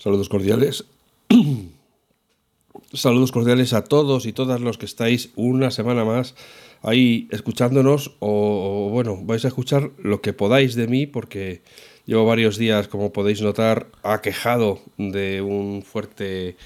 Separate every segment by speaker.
Speaker 1: Saludos cordiales. Saludos cordiales a todos y todas los que estáis una semana más ahí escuchándonos o, bueno, vais a escuchar lo que podáis de mí porque llevo varios días, como podéis notar, aquejado de un fuerte,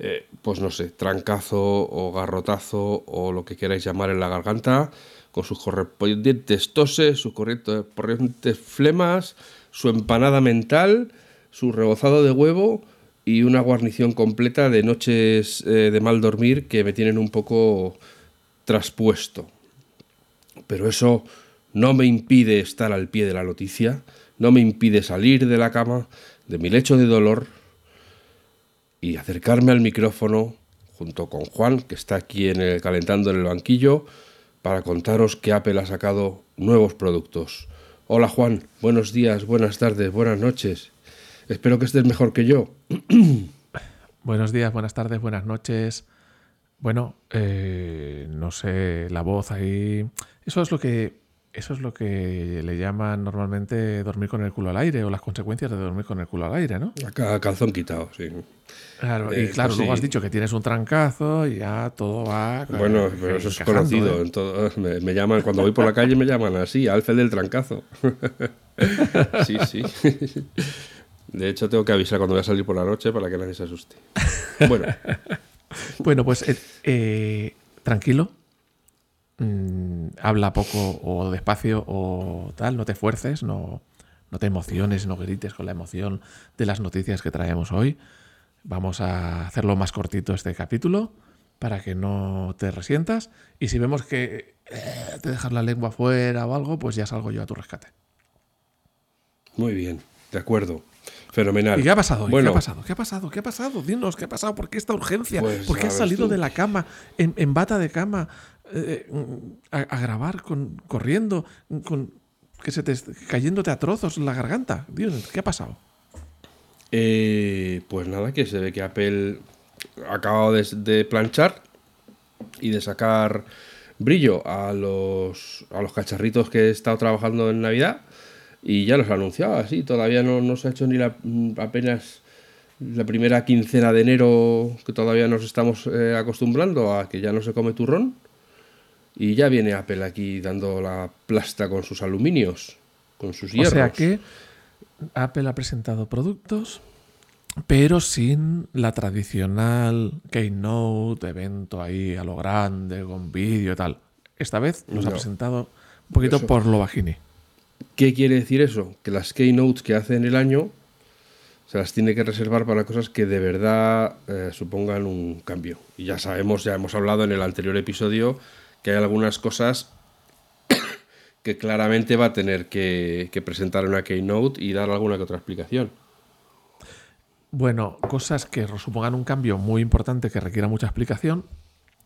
Speaker 1: eh, pues no sé, trancazo o garrotazo o lo que queráis llamar en la garganta, con sus correspondientes toses, sus corrientes flemas, su empanada mental su rebozado de huevo y una guarnición completa de noches eh, de mal dormir que me tienen un poco traspuesto. Pero eso no me impide estar al pie de la noticia, no me impide salir de la cama, de mi lecho de dolor y acercarme al micrófono junto con Juan, que está aquí en el, calentando en el banquillo, para contaros que Apple ha sacado nuevos productos. Hola Juan, buenos días, buenas tardes, buenas noches. Espero que estés mejor que yo.
Speaker 2: Buenos días, buenas tardes, buenas noches. Bueno, eh, no sé, la voz ahí. Eso es lo que. Eso es lo que le llaman normalmente dormir con el culo al aire o las consecuencias de dormir con el culo al aire, ¿no?
Speaker 1: Acá calzón quitado, sí.
Speaker 2: Claro, y eh, claro, luego has dicho que tienes un trancazo y ya todo va.
Speaker 1: Bueno, pero eso es conocido. ¿eh? En todo, me, me, llaman, cuando voy por la calle me llaman así, Alfred del trancazo. sí, sí. De hecho, tengo que avisar cuando voy a salir por la noche para que nadie se asuste. Bueno.
Speaker 2: bueno, pues eh, eh, tranquilo. Mm, habla poco o despacio o tal, no te fuerces, no, no te emociones, no grites con la emoción de las noticias que traemos hoy. Vamos a hacerlo más cortito este capítulo para que no te resientas. Y si vemos que eh, te dejas la lengua fuera o algo, pues ya salgo yo a tu rescate.
Speaker 1: Muy bien, de acuerdo. Fenomenal.
Speaker 2: ¿Y qué ha pasado? ¿Qué ha pasado? ¿Qué ha pasado? ¿Qué ha pasado? Dinos, ¿qué ha pasado? ¿Por qué esta urgencia? Pues, ¿Por qué has salido de la cama, en, bata de cama, eh, a, grabar con, corriendo, con que se te cayéndote a trozos la garganta? Dios, ¿qué ha pasado?
Speaker 1: Eh, pues nada, que se ve que Apple ha acabado de, planchar y de sacar brillo a los, a los cacharritos que he estado trabajando en Navidad y ya los ha anunciado así, todavía no, no se ha hecho ni la, apenas la primera quincena de enero que todavía nos estamos eh, acostumbrando a que ya no se come turrón y ya viene Apple aquí dando la plasta con sus aluminios, con sus hierros.
Speaker 2: O sea que Apple ha presentado productos pero sin la tradicional keynote, evento ahí a lo grande, con vídeo y tal. Esta vez nos ha presentado un poquito por lo bajini.
Speaker 1: ¿Qué quiere decir eso? Que las keynotes que hace en el año se las tiene que reservar para cosas que de verdad eh, supongan un cambio. Y ya sabemos, ya hemos hablado en el anterior episodio, que hay algunas cosas que claramente va a tener que, que presentar una keynote y dar alguna que otra explicación.
Speaker 2: Bueno, cosas que supongan un cambio muy importante que requiera mucha explicación,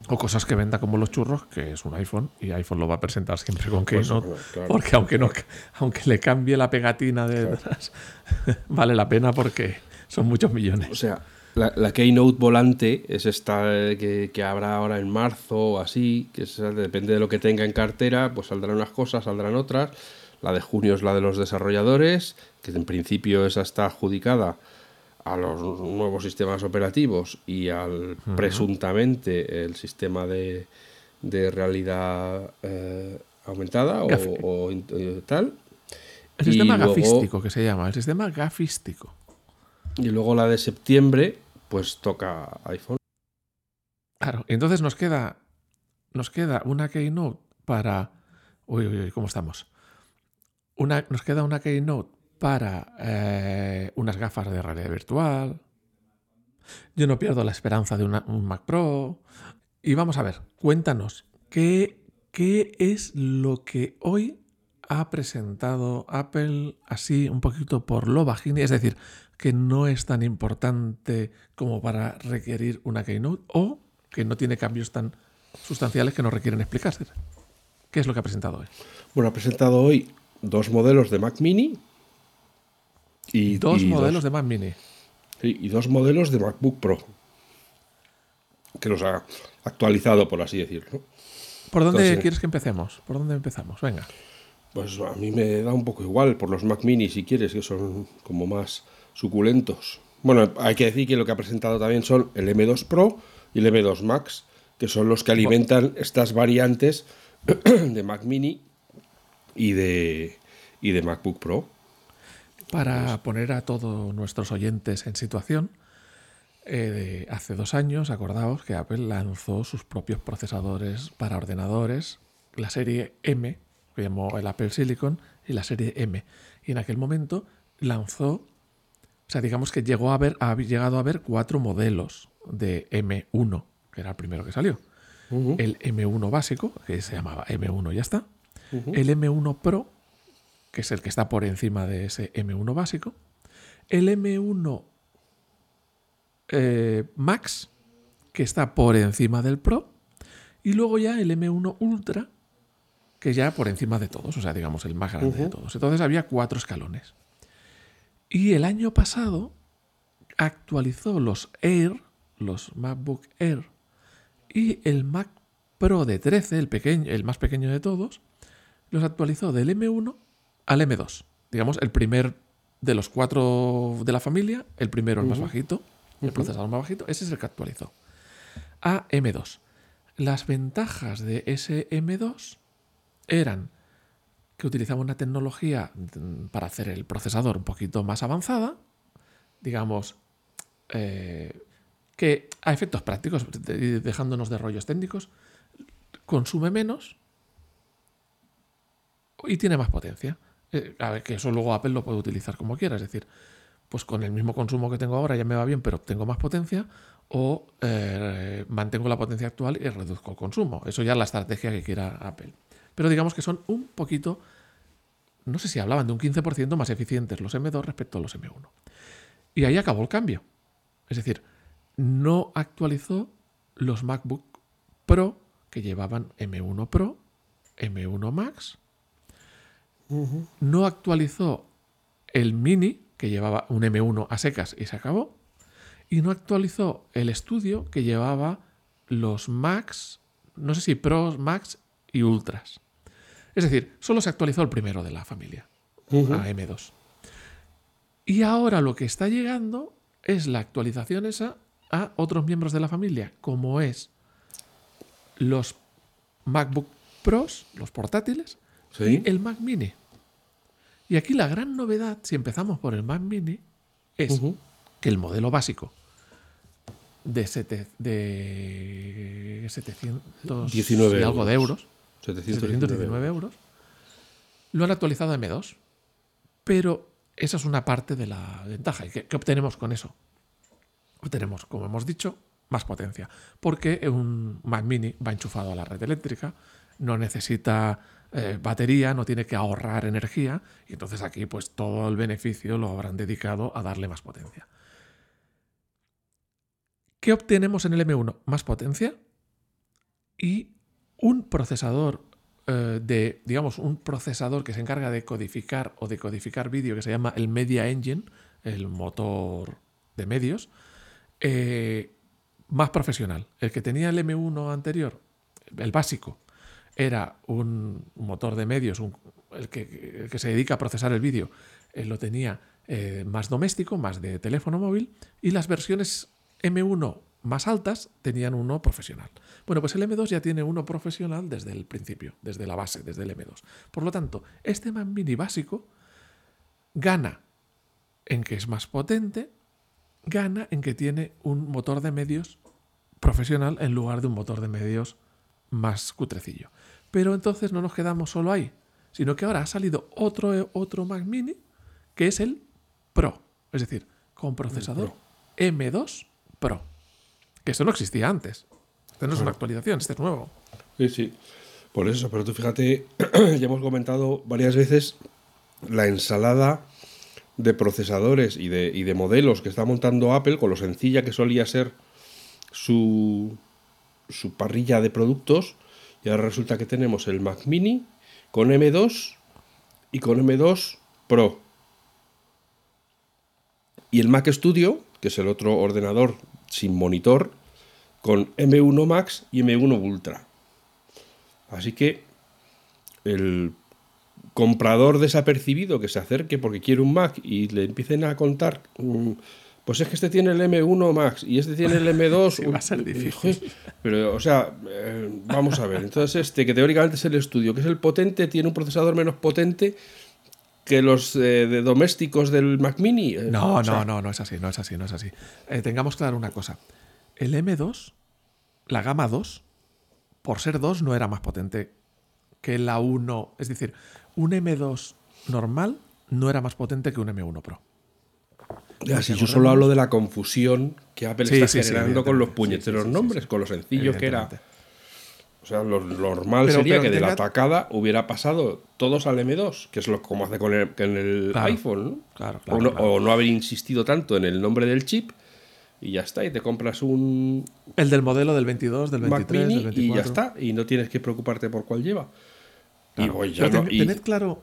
Speaker 2: o cosas que venda como los churros, que es un iPhone, y iPhone lo va a presentar siempre con pues, Keynote, porque aunque, no, aunque le cambie la pegatina de detrás, vale la pena porque son muchos millones.
Speaker 1: O sea, la, Keynote volante es esta que, que, habrá ahora en marzo o así, que depende de lo que tenga en cartera, pues saldrán unas cosas, saldrán otras. La de junio es la de los desarrolladores, que en principio esa está adjudicada a los nuevos sistemas operativos y al presuntamente el sistema de, de realidad eh, aumentada o, eh, tal.
Speaker 2: El sistema gafístico que se llama, el sistema gafístico.
Speaker 1: Y luego la de septiembre, pues toca iPhone.
Speaker 2: Claro, entonces nos queda, nos queda una keynote para... Uy, uy, uy, ¿cómo estamos? Una, nos queda una keynote para eh, unas gafas de realidad virtual. Yo no pierdo la esperanza de un Mac Pro. Y vamos a ver, cuéntanos, ¿qué, ¿qué es lo que hoy ha presentado Apple así un poquito por lo bajini? Es decir, que no es tan importante como para requerir una Keynote o que no tiene cambios tan sustanciales que no requieren explicarse. ¿Qué es lo que ha presentado hoy?
Speaker 1: Bueno, ha presentado hoy dos modelos de Mac Mini
Speaker 2: y, dos modelos de Mac Mini.
Speaker 1: y dos modelos de MacBook Pro. Que los ha actualizado, por así decirlo.
Speaker 2: ¿Por dónde quieres que empecemos? ¿Por dónde empezamos? Venga.
Speaker 1: Pues a mí me da un poco igual por los Mac Mini, si quieres, que son como más suculentos. Bueno, hay que decir que lo que ha presentado también son el M2 Pro y el M2 Max, que son los que alimentan estas variantes de Mac Mini y de, y de MacBook Pro.
Speaker 2: Para poner a todos nuestros oyentes en situación, eh, hace dos años, acordaos que Apple lanzó sus propios procesadores para ordenadores, la serie M, que llamó el Apple Silicon, y la serie M. Y en aquel momento lanzó, o sea, digamos que llegó a haber, ha llegado a haber cuatro modelos de M1, que era el primero que salió. El M1 básico, que se llamaba M1 y ya está. El M1 Pro, que es el que está por encima de ese M1 básico. El M1 eh, Max, que está por encima del Pro, y luego ya el M1 Ultra, que ya por encima de todos, o sea, digamos el más grande de todos. Entonces había cuatro escalones. Y el año pasado actualizó los Air, los MacBook Air, y el Mac Pro de 13, el, pequeño, el más pequeño de todos, los actualizó del M1 al M2. Digamos, el primer de los cuatro de la familia, el primero, el más bajito, el procesador más bajito, ese es el que actualizó. A M2. Las ventajas de ese M2 eran que utilizaba una tecnología para hacer el procesador un poquito más avanzada, digamos, eh, que a efectos prácticos, dejándonos de rollos técnicos, consume menos y tiene más potencia. Eh, a ver, que eso luego Apple lo puede utilizar como quiera, es decir, pues con el mismo consumo que tengo ahora ya me va bien, pero obtengo más potencia, o eh, mantengo la potencia actual y reduzco el consumo. Eso ya es la estrategia que quiera Apple. Pero digamos que son un poquito, no sé si hablaban de un 15% más eficientes los M2 respecto a los M1. Y ahí acabó el cambio. Es decir, no actualizó los MacBook Pro que llevaban M1 Pro, M1 Max. No actualizó el Mini que llevaba un M1 a secas y se acabó. Y no actualizó el estudio que llevaba los Max, no sé si Pros, Max y Ultras. Es decir, solo se actualizó el primero de la familia, a M2. Y ahora lo que está llegando es la actualización esa a otros miembros de la familia, como es los MacBook Pros, los portátiles, y el Mac Mini. Y aquí la gran novedad, si empezamos por el Mac Mini, es que el modelo básico de, de 719 algo de euros, 719 euros, lo han actualizado a M2. Pero esa es una parte de la ventaja. ¿Y qué, obtenemos con eso? Obtenemos, como hemos dicho, más potencia. Porque un Mac Mini va enchufado a la red eléctrica, no necesita eh, batería, no tiene que ahorrar energía y entonces aquí pues todo el beneficio lo habrán dedicado a darle más potencia. ¿Qué obtenemos en el M1? Más potencia y un procesador eh, de, digamos, un procesador que se encarga de codificar o de codificar vídeo que se llama el Media Engine, el motor de medios, eh, más profesional. El que tenía el M1 anterior, el básico, era un motor de medios, el, que, se dedica a procesar el vídeo, eh, lo tenía eh, más doméstico, más de teléfono móvil, y las versiones M1 más altas tenían uno profesional. Bueno, pues el M2 ya tiene uno profesional desde el principio, desde la base, desde el M2. Por lo tanto, este Mac Mini básico gana en que es más potente, gana en que tiene un motor de medios profesional en lugar de un motor de medios más cutrecillo. Pero entonces no nos quedamos solo ahí, sino que ahora ha salido otro, otro Mac Mini que es el Pro, es decir, con procesador M2 Pro. Que eso no existía antes. Esto no es una actualización, este es nuevo.
Speaker 1: Sí, sí. Por eso, pero tú fíjate, ya hemos comentado varias veces la ensalada de procesadores y de, y de modelos que está montando Apple con lo sencilla que solía ser su, su parrilla de productos y ahora resulta que tenemos el Mac Mini con M2 y con M2 Pro. Y el Mac Studio, que es el otro ordenador sin monitor, con M1 Max y M1 Ultra. Así que el comprador desapercibido que se acerque porque quiere un Mac y le empiecen a contar mm, pues es que este tiene el M1 Max y este tiene el M2.
Speaker 2: Sí, va a ser difícil.
Speaker 1: Pero, o sea, eh, vamos a ver. Entonces, este, que teóricamente es el estudio, que es el potente, tiene un procesador menos potente que los eh, de domésticos del Mac Mini. Eh,
Speaker 2: No,
Speaker 1: o sea,
Speaker 2: no, no, no es así, no es así, no es así. Eh, tengamos claro una cosa. El M2, la gama 2, por ser 2 no era más potente que la 1. Es decir, un M2 normal no era más potente que un M1 Pro.
Speaker 1: Ya, si yo solo hablo de la confusión que Apple
Speaker 2: Sí,
Speaker 1: está
Speaker 2: sí, sí,
Speaker 1: generando con los puñeteros
Speaker 2: Sí, sí, sí,
Speaker 1: nombres,
Speaker 2: sí.
Speaker 1: con lo sencillo que era. O sea, lo, lo normal
Speaker 2: Pero-
Speaker 1: sería
Speaker 2: pero
Speaker 1: que de la atacada hubiera pasado todos al M2, que es lo como hace con el, con el
Speaker 2: Claro.
Speaker 1: iPhone, ¿no?
Speaker 2: Claro,
Speaker 1: o,
Speaker 2: claro,
Speaker 1: no o no haber insistido tanto en el nombre del chip y ya está, y te compras un
Speaker 2: El del modelo del 22, del 23,
Speaker 1: Mac Mini
Speaker 2: del 24.
Speaker 1: y ya está, y no tienes que preocuparte por cuál lleva. Y,
Speaker 2: Claro.
Speaker 1: voy ya
Speaker 2: Pero
Speaker 1: no-
Speaker 2: ten-
Speaker 1: y-
Speaker 2: tened claro.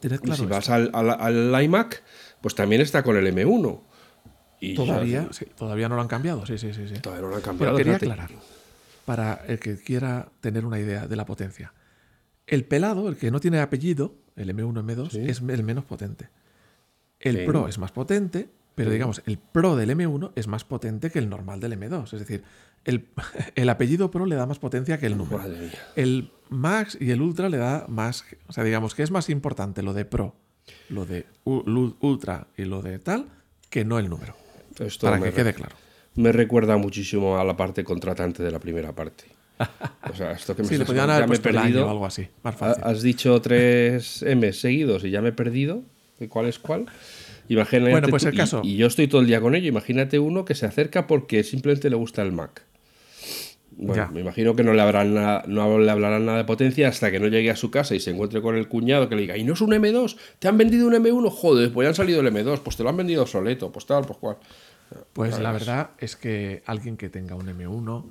Speaker 2: Tened
Speaker 1: y
Speaker 2: claro
Speaker 1: si
Speaker 2: esto.
Speaker 1: vas al, al- al iMac, pues también está con el M1. Y ya-
Speaker 2: Todavía, sí, todavía no lo han cambiado. Sí, sí, sí. sí.
Speaker 1: todavía no lo han
Speaker 2: Pero
Speaker 1: cambiado.
Speaker 2: quería
Speaker 1: fíjate.
Speaker 2: aclarar, para el que quiera tener una idea de la potencia. El pelado, el que no tiene apellido, el M1, M2,
Speaker 1: Sí.
Speaker 2: es el menos potente. El
Speaker 1: Sí.
Speaker 2: Pro es más potente, pero digamos, el Pro del M1 es más potente que el normal del M2. Es decir, el, el apellido Pro le da más potencia que el número. El Max y el Ultra le da más. O sea, digamos que es más importante lo de Pro, lo de Ultra y lo de tal, que no el número.
Speaker 1: Esto
Speaker 2: para que quede claro.
Speaker 1: Me recuerda muchísimo a la parte contratante de la primera parte. O sea, esto que me
Speaker 2: Sí,
Speaker 1: estás
Speaker 2: haber
Speaker 1: ya me he perdido.
Speaker 2: o algo así. Más
Speaker 1: Ha-
Speaker 2: fácil.
Speaker 1: Has dicho tres M seguidos y ya me he perdido cuál es cuál. Imagínate
Speaker 2: Bueno, pues
Speaker 1: tú-
Speaker 2: el
Speaker 1: y-
Speaker 2: caso.
Speaker 1: Y, yo estoy todo el día con ello. Imagínate uno que se acerca porque simplemente le gusta el Mac. Bueno,
Speaker 2: Ya.
Speaker 1: me imagino que no le, habrán nada- no le hablarán nada de potencia hasta que no llegue a su casa y se encuentre con el cuñado que le diga, ¿y no es un M2? ¿Te han vendido un M1? Joder, pues ya han salido el M2, pues te lo han vendido soleto, pues tal, pues cual.
Speaker 2: Pues la verdad es que alguien que tenga un M1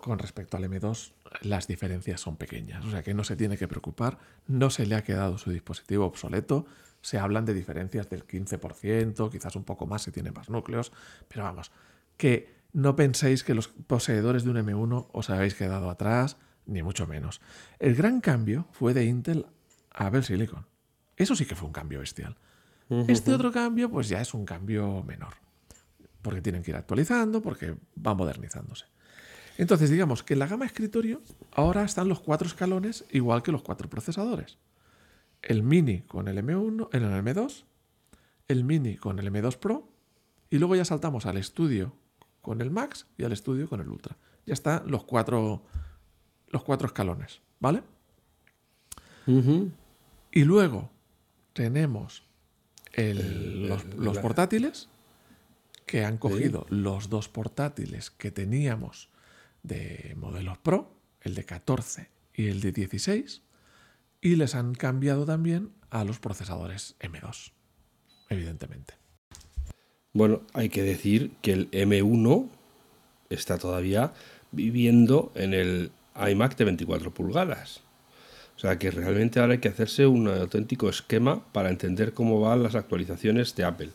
Speaker 2: con respecto al M2, las diferencias son pequeñas. O sea que no se tiene que preocupar, no se le ha quedado su dispositivo obsoleto. Se hablan de diferencias del 15%, quizás un poco más si tiene más núcleos, pero vamos, que no penséis que los poseedores de un M1 os habéis quedado atrás, ni mucho menos. El gran cambio fue de Intel a Apple Silicon. Eso sí que fue un cambio bestial. Este otro cambio, pues ya es un cambio menor porque tienen que ir actualizando, porque va modernizándose. Entonces, digamos que en la gama escritorio ahora están los cuatro escalones igual que los cuatro procesadores. El mini con el M1, en el M2, el mini con el M2 Pro, y luego ya saltamos al estudio con el Max y al estudio con el Ultra. Ya están los cuatro, los cuatro escalones, ¿vale? Y luego tenemos el- los, portátiles, que han cogido los dos portátiles que teníamos de modelos Pro, el de 14 y el de 16, y les han cambiado también a los procesadores M2, evidentemente.
Speaker 1: Bueno, hay que decir que el M1 está todavía viviendo en el iMac de 24 pulgadas. O sea que realmente ahora hay que hacerse un auténtico esquema para entender cómo van las actualizaciones de Apple.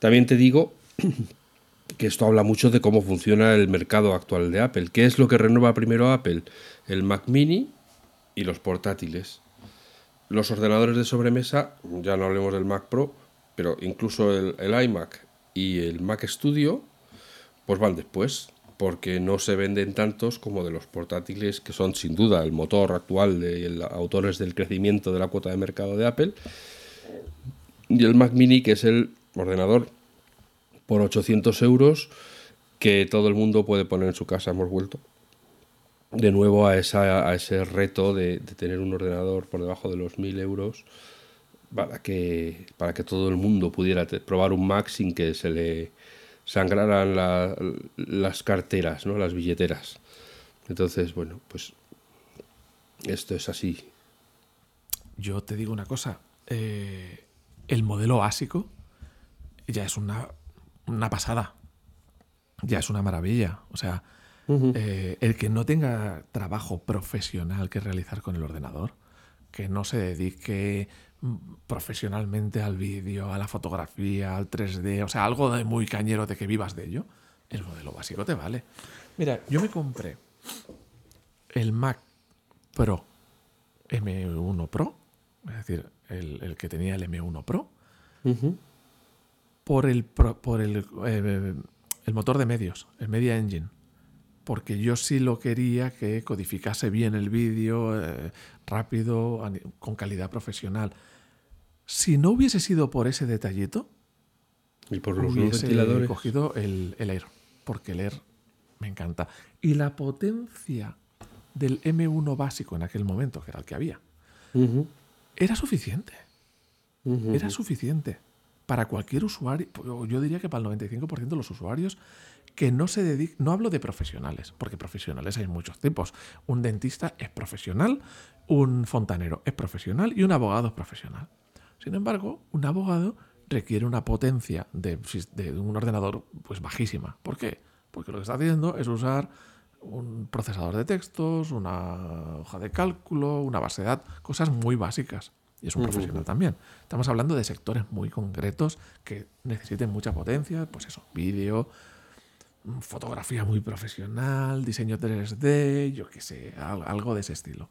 Speaker 1: También te digo que esto habla mucho de cómo funciona el mercado actual de Apple. ¿Qué es lo que renueva primero Apple? El Mac mini y los portátiles. Los ordenadores de sobremesa, ya no hablemos del Mac Pro, pero incluso el, el iMac y el Mac Studio, pues van después, porque no se venden tantos como de los portátiles, que son sin duda el motor actual de el- autores del crecimiento de la cuota de mercado de Apple, y el Mac Mini, que es el ordenador por 800 euros que todo el mundo puede poner en su casa. Hemos vuelto de nuevo a, esa, a ese reto de, de tener un ordenador por debajo de los 1000 euros para que, para que todo el mundo pudiera probar un Mac sin que se le sangraran la- las carteras, ¿no? las billeteras. Entonces, bueno, pues esto es así.
Speaker 2: Yo te digo una cosa, eh, el modelo básico ya es una, una pasada, ya es una maravilla. O sea, eh, el que no tenga trabajo profesional que realizar con el ordenador, que no se dedique profesionalmente al vídeo, a la fotografía, al 3D, o sea, algo de muy cañero de que vivas de ello, el modelo básico te vale. Mira, yo me compré el Mac Pro M1 Pro, es decir, el, el que tenía el M1 Pro, por el, por el, eh, el motor de medios, el Media Engine. Porque yo sí lo quería que codificase bien el vídeo, eh, rápido, con calidad profesional. Si no hubiese sido por ese detallito,
Speaker 1: y por los
Speaker 2: hubiese cogido el, el Air, porque el Air me encanta. Y la potencia del M1 básico en aquel momento, que era el que había, era suficiente. Era suficiente para cualquier usuario, yo diría que para el 95% de los usuarios que no se dedican, no hablo de profesionales, porque profesionales hay muchos tipos. Un dentista es profesional, un fontanero es profesional y un abogado es profesional. Sin embargo, un abogado requiere una potencia de, un ordenador pues bajísima. ¿Por qué? Porque lo que está haciendo es usar un procesador de textos, una hoja de cálculo, una base de datos, cosas muy básicas. Y es un profesional también. Estamos hablando de sectores muy concretos que necesiten mucha potencia, pues eso, vídeo, fotografía muy profesional, diseño 3D, yo qué sé, algo de ese estilo.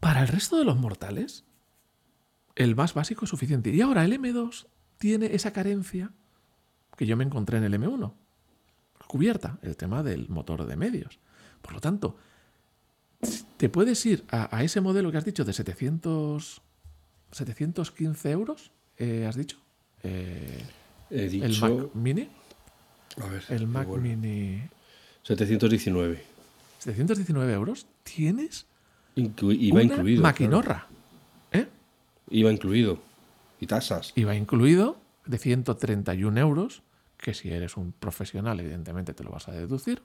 Speaker 2: Para el resto de los mortales, el más básico es suficiente. Y ahora el M2 tiene esa carencia que yo me encontré en el M1, cubierta, el tema del motor de medios. Por lo tanto, te puedes ir a, ese modelo que has dicho de 700, 715 euros, eh, has dicho.
Speaker 1: Eh,
Speaker 2: el Mac Mini.
Speaker 1: A ver,
Speaker 2: el Mac Mini.
Speaker 1: 719.
Speaker 2: 719 euros. Tienes.
Speaker 1: iba incluido.
Speaker 2: Maquinorra. ¿Eh?
Speaker 1: Iba incluido. Y tasas.
Speaker 2: Iba incluido de 131 euros, que si eres un profesional, evidentemente te lo vas a deducir.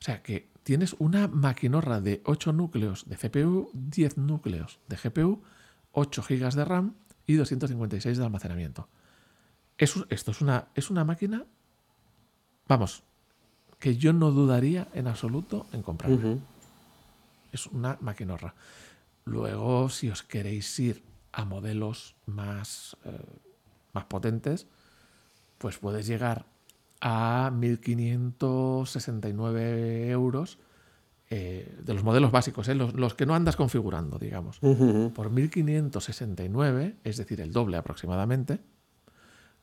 Speaker 2: O sea que tienes una maquinorra de 8 núcleos de CPU, 10 núcleos de GPU, 8 GB de RAM y 256 de almacenamiento. esto es una, es una máquina, vamos, que yo no dudaría en absoluto en comprarla. Es una maquinorra. Luego, si os queréis ir a modelos más, eh, más potentes, pues puedes llegar a 1.569 euros eh, de los modelos básicos, eh, los, que no andas configurando, digamos. Por 1.569, es decir, el doble aproximadamente,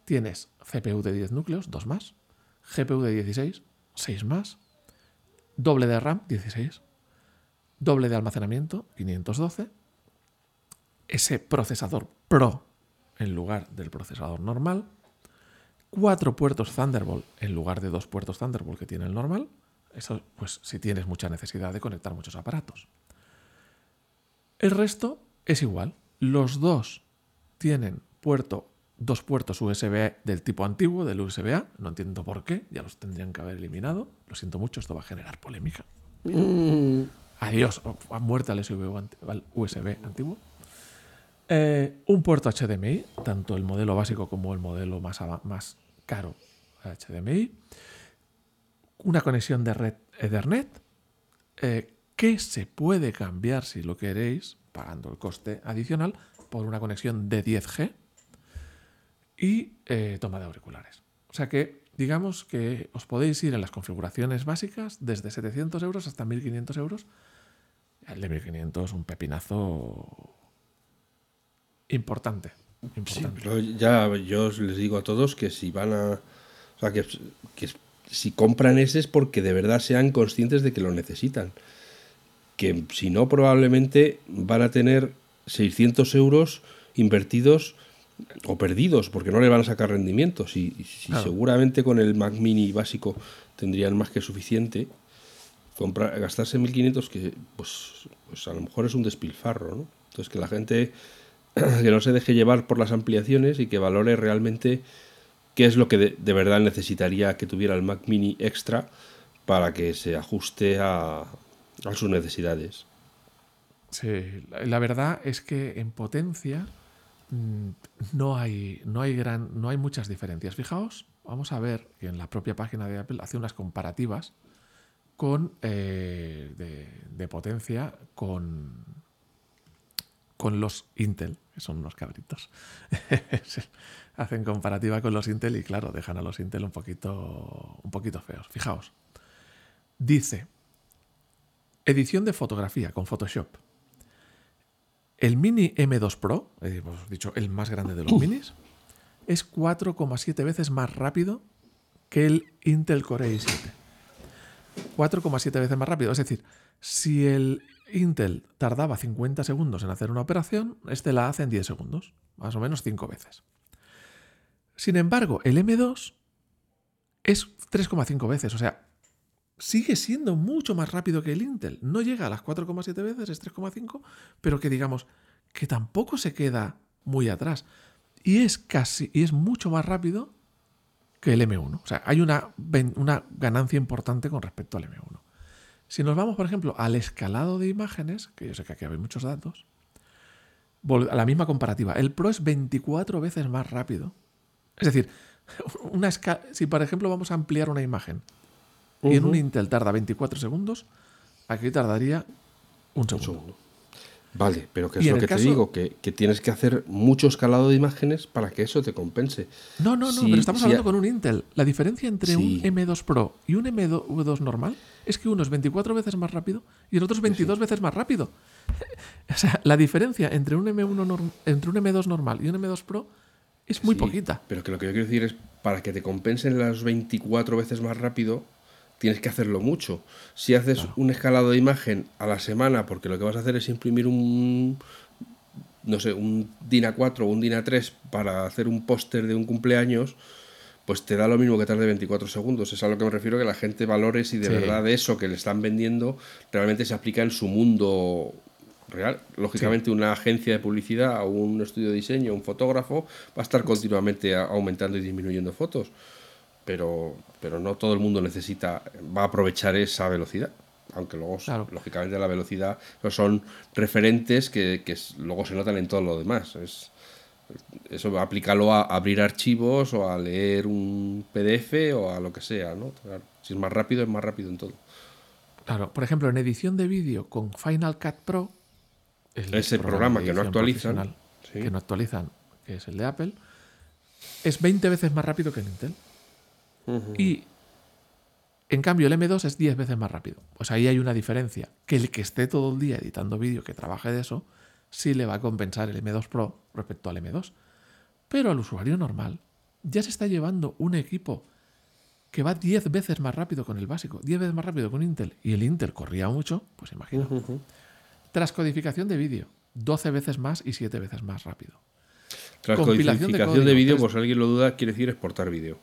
Speaker 2: tienes CPU de 10 núcleos, 2 más, GPU de 16, 6 más, doble de RAM, 16, doble de almacenamiento, 512, ese procesador Pro en lugar del procesador normal, cuatro puertos Thunderbolt en lugar de dos puertos Thunderbolt que tiene el normal. Eso, pues, si tienes mucha necesidad de conectar muchos aparatos. El resto es igual. Los dos tienen puerto, dos puertos USB del tipo antiguo, del USB-A. No entiendo por qué, ya los tendrían que haber eliminado. Lo siento mucho, esto va a generar polémica. Mm. Adiós, a muerte al USB, antiguo. Eh, un puerto HDMI, tanto el modelo básico como el modelo más, más caro HDMI. Una conexión de red Ethernet eh, que se puede cambiar si lo queréis, pagando el coste adicional, por una conexión de 10G y eh, toma de auriculares. O sea que digamos que os podéis ir en las configuraciones básicas desde 700 euros hasta 1500 euros. El de 1500 un pepinazo importante.
Speaker 1: ya yo les digo a todos que si van a. O sea, que, si compran ese es porque de verdad sean conscientes de que lo necesitan. Que si no, probablemente van a tener 600 euros invertidos o perdidos porque no le van a sacar rendimientos. Y, seguramente con el Mac Mini básico tendrían más que suficiente. Comprar, gastarse 1500 que pues, pues a lo mejor es un despilfarro, ¿no? Entonces que la gente que no se deje llevar por las ampliaciones y que valore realmente qué es lo que de, verdad necesitaría que tuviera el Mac Mini extra para que se ajuste a, sus necesidades.
Speaker 2: Sí, la verdad es que en potencia mm, no hay, no hay, gran, no hay muchas diferencias. Fijaos, vamos a ver que en la propia página de Apple hace unas comparativas con, eh, de potencia con, con los Intel, que son unos cabritos. Hacen comparativa con los Intel y claro, dejan a los Intel un poquito, un poquito feos. Fijaos. Dice, edición de fotografía con Photoshop. El Mini M2 Pro, hemos dicho el más grande de los minis, es 4,7 veces más rápido que el Intel Core i7. 4,7 veces más rápido. Es decir, si el Intel tardaba 50 segundos en hacer una operación, este la hace en 10 segundos, más o menos 5 veces. Sin embargo, el M2 es 3,5 veces, o sea, sigue siendo mucho más rápido que el Intel. No llega a las 4,7 veces, es 3,5, pero que digamos que tampoco se queda muy atrás. Y es casi, y es mucho más rápido que el M1. O sea, hay una, una ganancia importante con respecto al M1. Si nos vamos, por ejemplo, al escalado de imágenes, que yo sé que aquí hay muchos datos, a la misma comparativa, el Pro es 24 veces más rápido. Es decir, una si por ejemplo vamos a ampliar una imagen y en un Intel tarda 24 segundos, aquí tardaría un segundo.
Speaker 1: Vale, pero que es lo que te digo, que, tienes que hacer mucho escalado de imágenes para que eso te compense.
Speaker 2: No, no, no, pero estamos hablando con un Intel. La diferencia entre un M2 Pro y un M2 normal es que uno es 24 veces más rápido y el otro es 22 veces más rápido. o sea, la diferencia entre un, M1 entre un M2 normal y un M2 Pro es muy poquita.
Speaker 1: Pero que lo que yo quiero decir es, para que te compensen las 24 veces más rápido, tienes que hacerlo mucho. Si haces un escalado de imagen a la semana, porque lo que vas a hacer es imprimir un, no sé, un DIN A4 o un DIN A3 para hacer un póster de un cumpleaños, pues te da lo mismo que tarde 24 segundos. Es a lo que me refiero que la gente valore si de verdad eso que le están vendiendo realmente se aplica en su mundo real. Lógicamente una agencia de publicidad o un estudio de diseño, un fotógrafo, va a estar continuamente aumentando y disminuyendo fotos pero, pero no todo el mundo necesita, va a aprovechar esa velocidad. Aunque luego, lógicamente, la velocidad son referentes que, luego se notan en todo lo demás. Es, eso aplícalo a abrir archivos o a leer un PDF o a lo que sea. ¿no? si es más rápido, es más rápido en todo.
Speaker 2: Claro, por ejemplo, en edición de vídeo con Final Cut Pro,
Speaker 1: ese programa, que no actualizan,
Speaker 2: que no actualizan, que es el de Apple, es 20 veces más rápido que el Intel. Y en cambio el M2 es 10 veces más rápido. Pues ahí hay una diferencia. Que el que esté todo el día editando vídeo, que trabaje de eso, sí le va a compensar el M2 Pro respecto al M2. Pero al usuario normal ya se está llevando un equipo que va 10 veces más rápido con el básico, 10 veces más rápido con Intel, y el Intel corría mucho, pues imagino. Transcodificación de vídeo, 12 veces más y 7 veces más rápido.
Speaker 1: Transcodificación de, de vídeo, por si alguien lo duda, quiere decir exportar vídeo.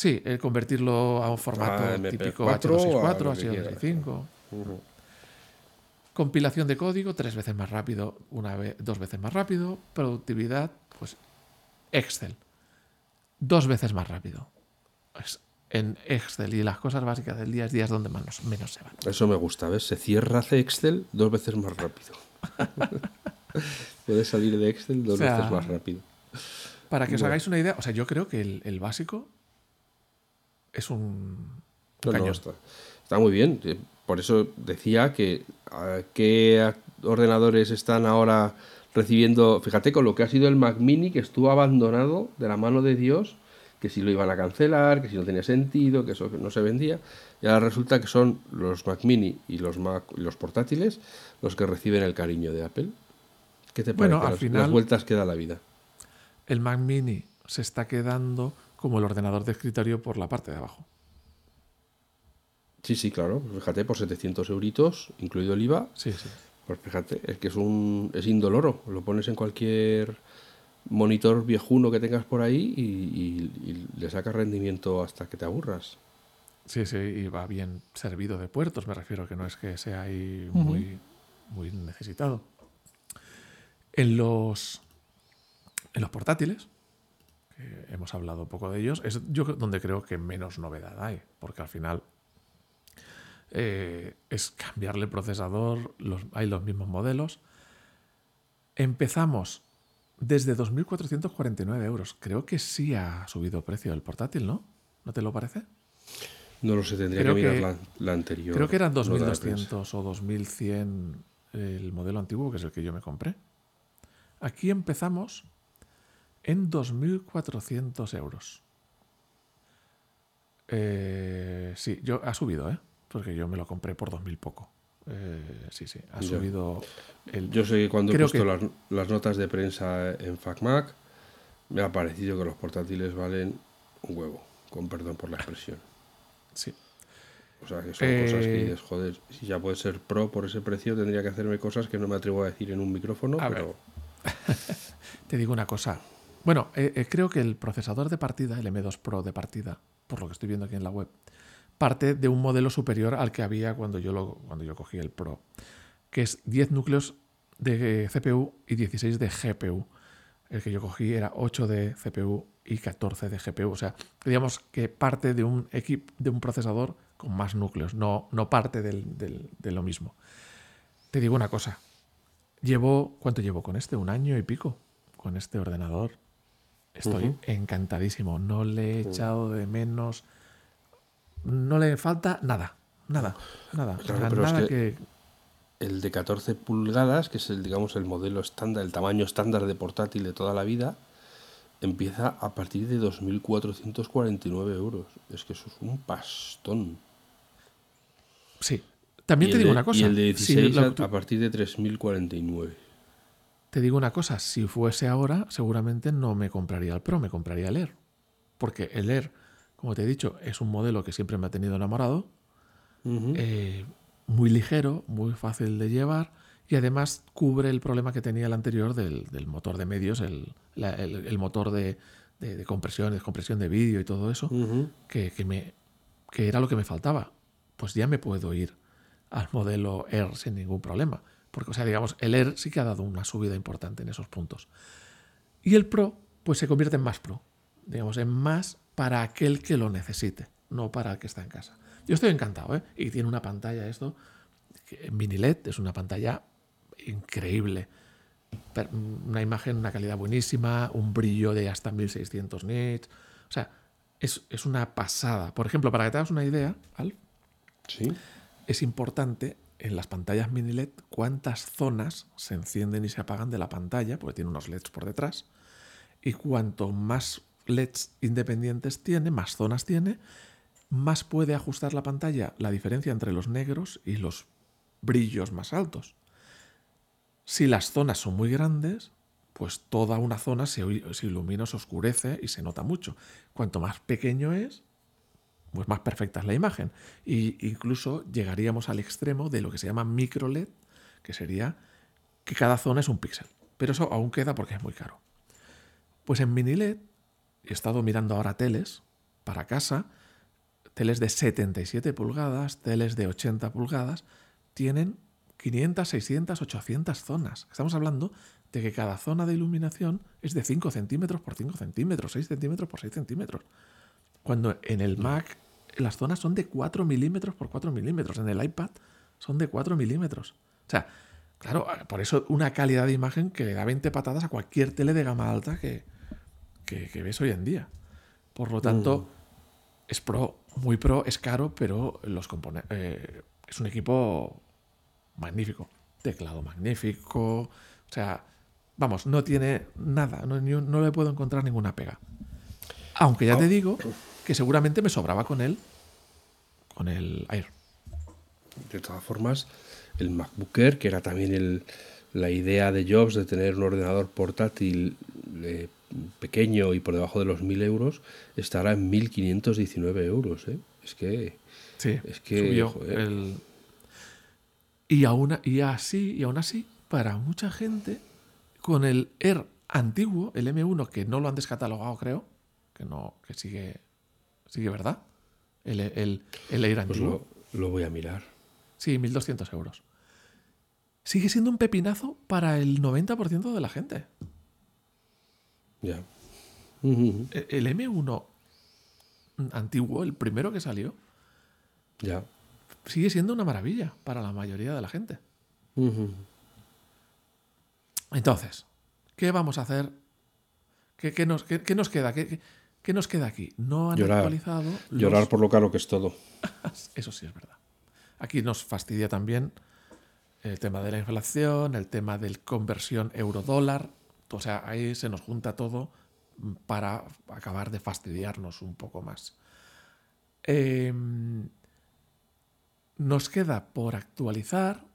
Speaker 2: Sí, el convertirlo a un formato ah, típico H264, H265. Compilación de código, tres veces más rápido, una vez, dos veces más rápido. Productividad, pues Excel, dos veces más rápido. Pues, en Excel y las cosas básicas del día es días donde menos, menos se van.
Speaker 1: Eso me gusta, ¿ves? Se cierra hace Excel dos veces más rápido. Puede salir de Excel dos veces más rápido.
Speaker 2: Para que os hagáis una idea, o sea, yo creo que el básico es un
Speaker 1: está, muy bien. Eh, por eso decía que qué ordenadores están ahora recibiendo, fíjate con lo que ha sido el Mac Mini que estuvo abandonado de la mano de Dios, que si lo iban a cancelar, que si no tenía sentido, que eso no se vendía, y ahora resulta que son los Mac Mini y los Mac los portátiles los que reciben el cariño de Apple. ¿Qué te parece? Bueno, al final, las vueltas que da la vida.
Speaker 2: El Mac Mini se está quedando como el ordenador de escritorio por la parte de abajo.
Speaker 1: Sí, sí, claro. Fíjate, por 700 euritos, incluido el IVA.
Speaker 2: Sí, sí.
Speaker 1: Pues fíjate, es que es un es indoloro. Lo pones en cualquier monitor viejuno que tengas por ahí y, le sacas rendimiento hasta que te aburras.
Speaker 2: Sí, sí, y va bien servido de puertos, me refiero, que no es que sea ahí muy, muy necesitado. En los, en los portátiles, hemos hablado poco de ellos, es yo donde creo que menos novedad hay, porque al final eh, es cambiarle el procesador, hay los mismos modelos. Empezamos desde 2.449 euros. Creo que sí ha subido el precio del portátil, ¿no? ¿No te lo parece?
Speaker 1: No lo sé, tendría que mirar la, anterior.
Speaker 2: Creo que eran 2.200 o 2.100 el modelo antiguo, que es el que yo me compré. Aquí empezamos en 2.400 euros. Eh, sí, yo, ha subido, ¿eh? Porque yo me lo compré por 2.000 poco. Eh, sí, sí, ha subido
Speaker 1: el... Yo sé que cuando he puesto las, notas de prensa en FacMac, Me ha parecido que los portátiles valen un huevo, con perdón por la expresión.
Speaker 2: Sí.
Speaker 1: O sea, que son cosas que dices, joder, si ya puede ser pro por ese precio, tendría que hacerme cosas que no me atrevo a decir en un micrófono, pero...
Speaker 2: Te digo una cosa. Bueno, eh, eh, creo que el procesador de partida, el M2 Pro de partida, por lo que estoy viendo aquí en la web, parte de un modelo superior al que había cuando yo, cuando yo cogí el Pro, que es 10 núcleos de CPU y 16 de GPU. El que yo cogí era 8 de CPU y 14 de GPU. O sea, digamos que parte de un, equipo, de un procesador con más núcleos, no, no parte de lo mismo. Te digo una cosa. Llevo, ¿cuánto llevo con este? Un año y pico con este ordenador. Estoy encantadísimo. No le he echado de menos. No le falta nada. Nada. Nada. nada que
Speaker 1: el de 14 pulgadas, que es el, digamos, el modelo estándar, el tamaño estándar de portátil de toda la vida, empieza a partir de 2.449 euros. Es que eso es un pastón.
Speaker 2: Sí. También te digo una cosa.
Speaker 1: Y el de 16 a, partir de 3.049.
Speaker 2: Te digo una cosa, si fuese ahora, seguramente no me compraría el Pro, me compraría el Air. Porque el Air, como te he dicho, es un modelo que siempre me ha tenido enamorado muy ligero, muy fácil de llevar y además cubre el problema que tenía el anterior del, motor de medios, el, motor de, compresión, de compresión de vídeo y todo eso, que, me, que era lo que me faltaba. Pues ya me puedo ir al modelo Air sin ningún problema. Porque, o sea, digamos, el Air sí que ha dado una subida importante en esos puntos. Y el Pro, pues se convierte en más Pro. Digamos, en más para aquel que lo necesite, no para el que está en casa. Yo estoy encantado, ¿eh? Y tiene una pantalla esto, mini LED, es una pantalla increíble. Una imagen, una calidad buenísima, un brillo de hasta 1600 nits. O sea, es, una pasada. Por ejemplo, para que te hagas una idea, Al,
Speaker 1: ¿Sí?
Speaker 2: es importante en las pantallas mini LED cuántas zonas se encienden y se apagan de la pantalla, porque tiene unos LEDs por detrás. Y cuanto más LEDs independientes tiene, más zonas tiene, más puede ajustar la pantalla la diferencia entre los negros y los brillos más altos. Si las zonas son muy grandes, pues toda una zona se, ilumina, se oscurece y se nota mucho. Cuanto más pequeño es, pues más perfecta es la imagen. Y incluso llegaríamos al extremo de lo que se llama micro LED, que sería que cada zona es un píxel. Pero eso aún queda porque es muy caro. Pues en mini LED, he estado mirando ahora teles para casa, teles de 77 pulgadas, teles de 80 pulgadas, tienen 500, 600, 800 zonas. Estamos hablando de que cada zona de iluminación es de 5 centímetros por 5 centímetros, 6 centímetros por 6 centímetros. Cuando en el Mac las zonas son de 4 milímetros por 4 milímetros, en el iPad son de 4 milímetros. O sea, claro, por eso una calidad de imagen que le da 20 patadas a cualquier tele de gama alta que, que, ves hoy en día. Por lo tanto, mm es pro, muy pro, es caro, pero los eh, es un equipo magnífico. Teclado magnífico. O sea, vamos, no tiene nada, no, no le puedo encontrar ninguna pega. Aunque ya te digo que seguramente me sobraba con él, con el Air.
Speaker 1: De todas formas, el MacBook Air, que era también la idea de Jobs de tener un ordenador portátil eh, pequeño y por debajo de los 1000 euros, estará en 1519 euros. ¿eh? Es que.
Speaker 2: Sí, es que. Y, aún, y, así, y aún así, para mucha gente, con el Air antiguo, el M1, que no lo han descatalogado, creo, que no, que sigue, sigue verdad. El, el, el Air
Speaker 1: pues
Speaker 2: antiguo.
Speaker 1: lo, voy a mirar.
Speaker 2: Sí, 1200 euros. Sigue siendo un pepinazo para el 90% de la gente.
Speaker 1: Ya.
Speaker 2: E-, el M1 antiguo, el primero que salió,
Speaker 1: ya.
Speaker 2: sigue siendo una maravilla para la mayoría de la gente. Entonces, ¿qué vamos a hacer? ¿Qué, nos, nos, queda? ¿Qué, nos queda aquí? No han llorar, actualizado.
Speaker 1: Llorar por lo caro que es todo.
Speaker 2: Eso sí es verdad. Aquí nos fastidia también el tema de la inflación, el tema del conversión euro-dólar. O sea, ahí se nos junta todo para acabar de fastidiarnos un poco más. Em, nos queda por actualizar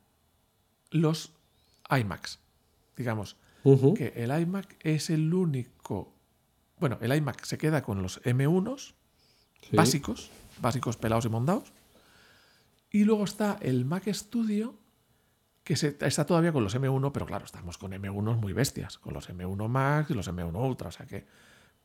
Speaker 2: los iMacs. Digamos que el iMac es el único Bueno, el iMac se queda con los M1s
Speaker 1: Sí.
Speaker 2: básicos, básicos pelados y mondados. Y luego está el Mac Studio, que se- está todavía con los M1, pero claro, estamos con M1 muy bestias, con los M1 Max y los M1 Ultra, o sea que...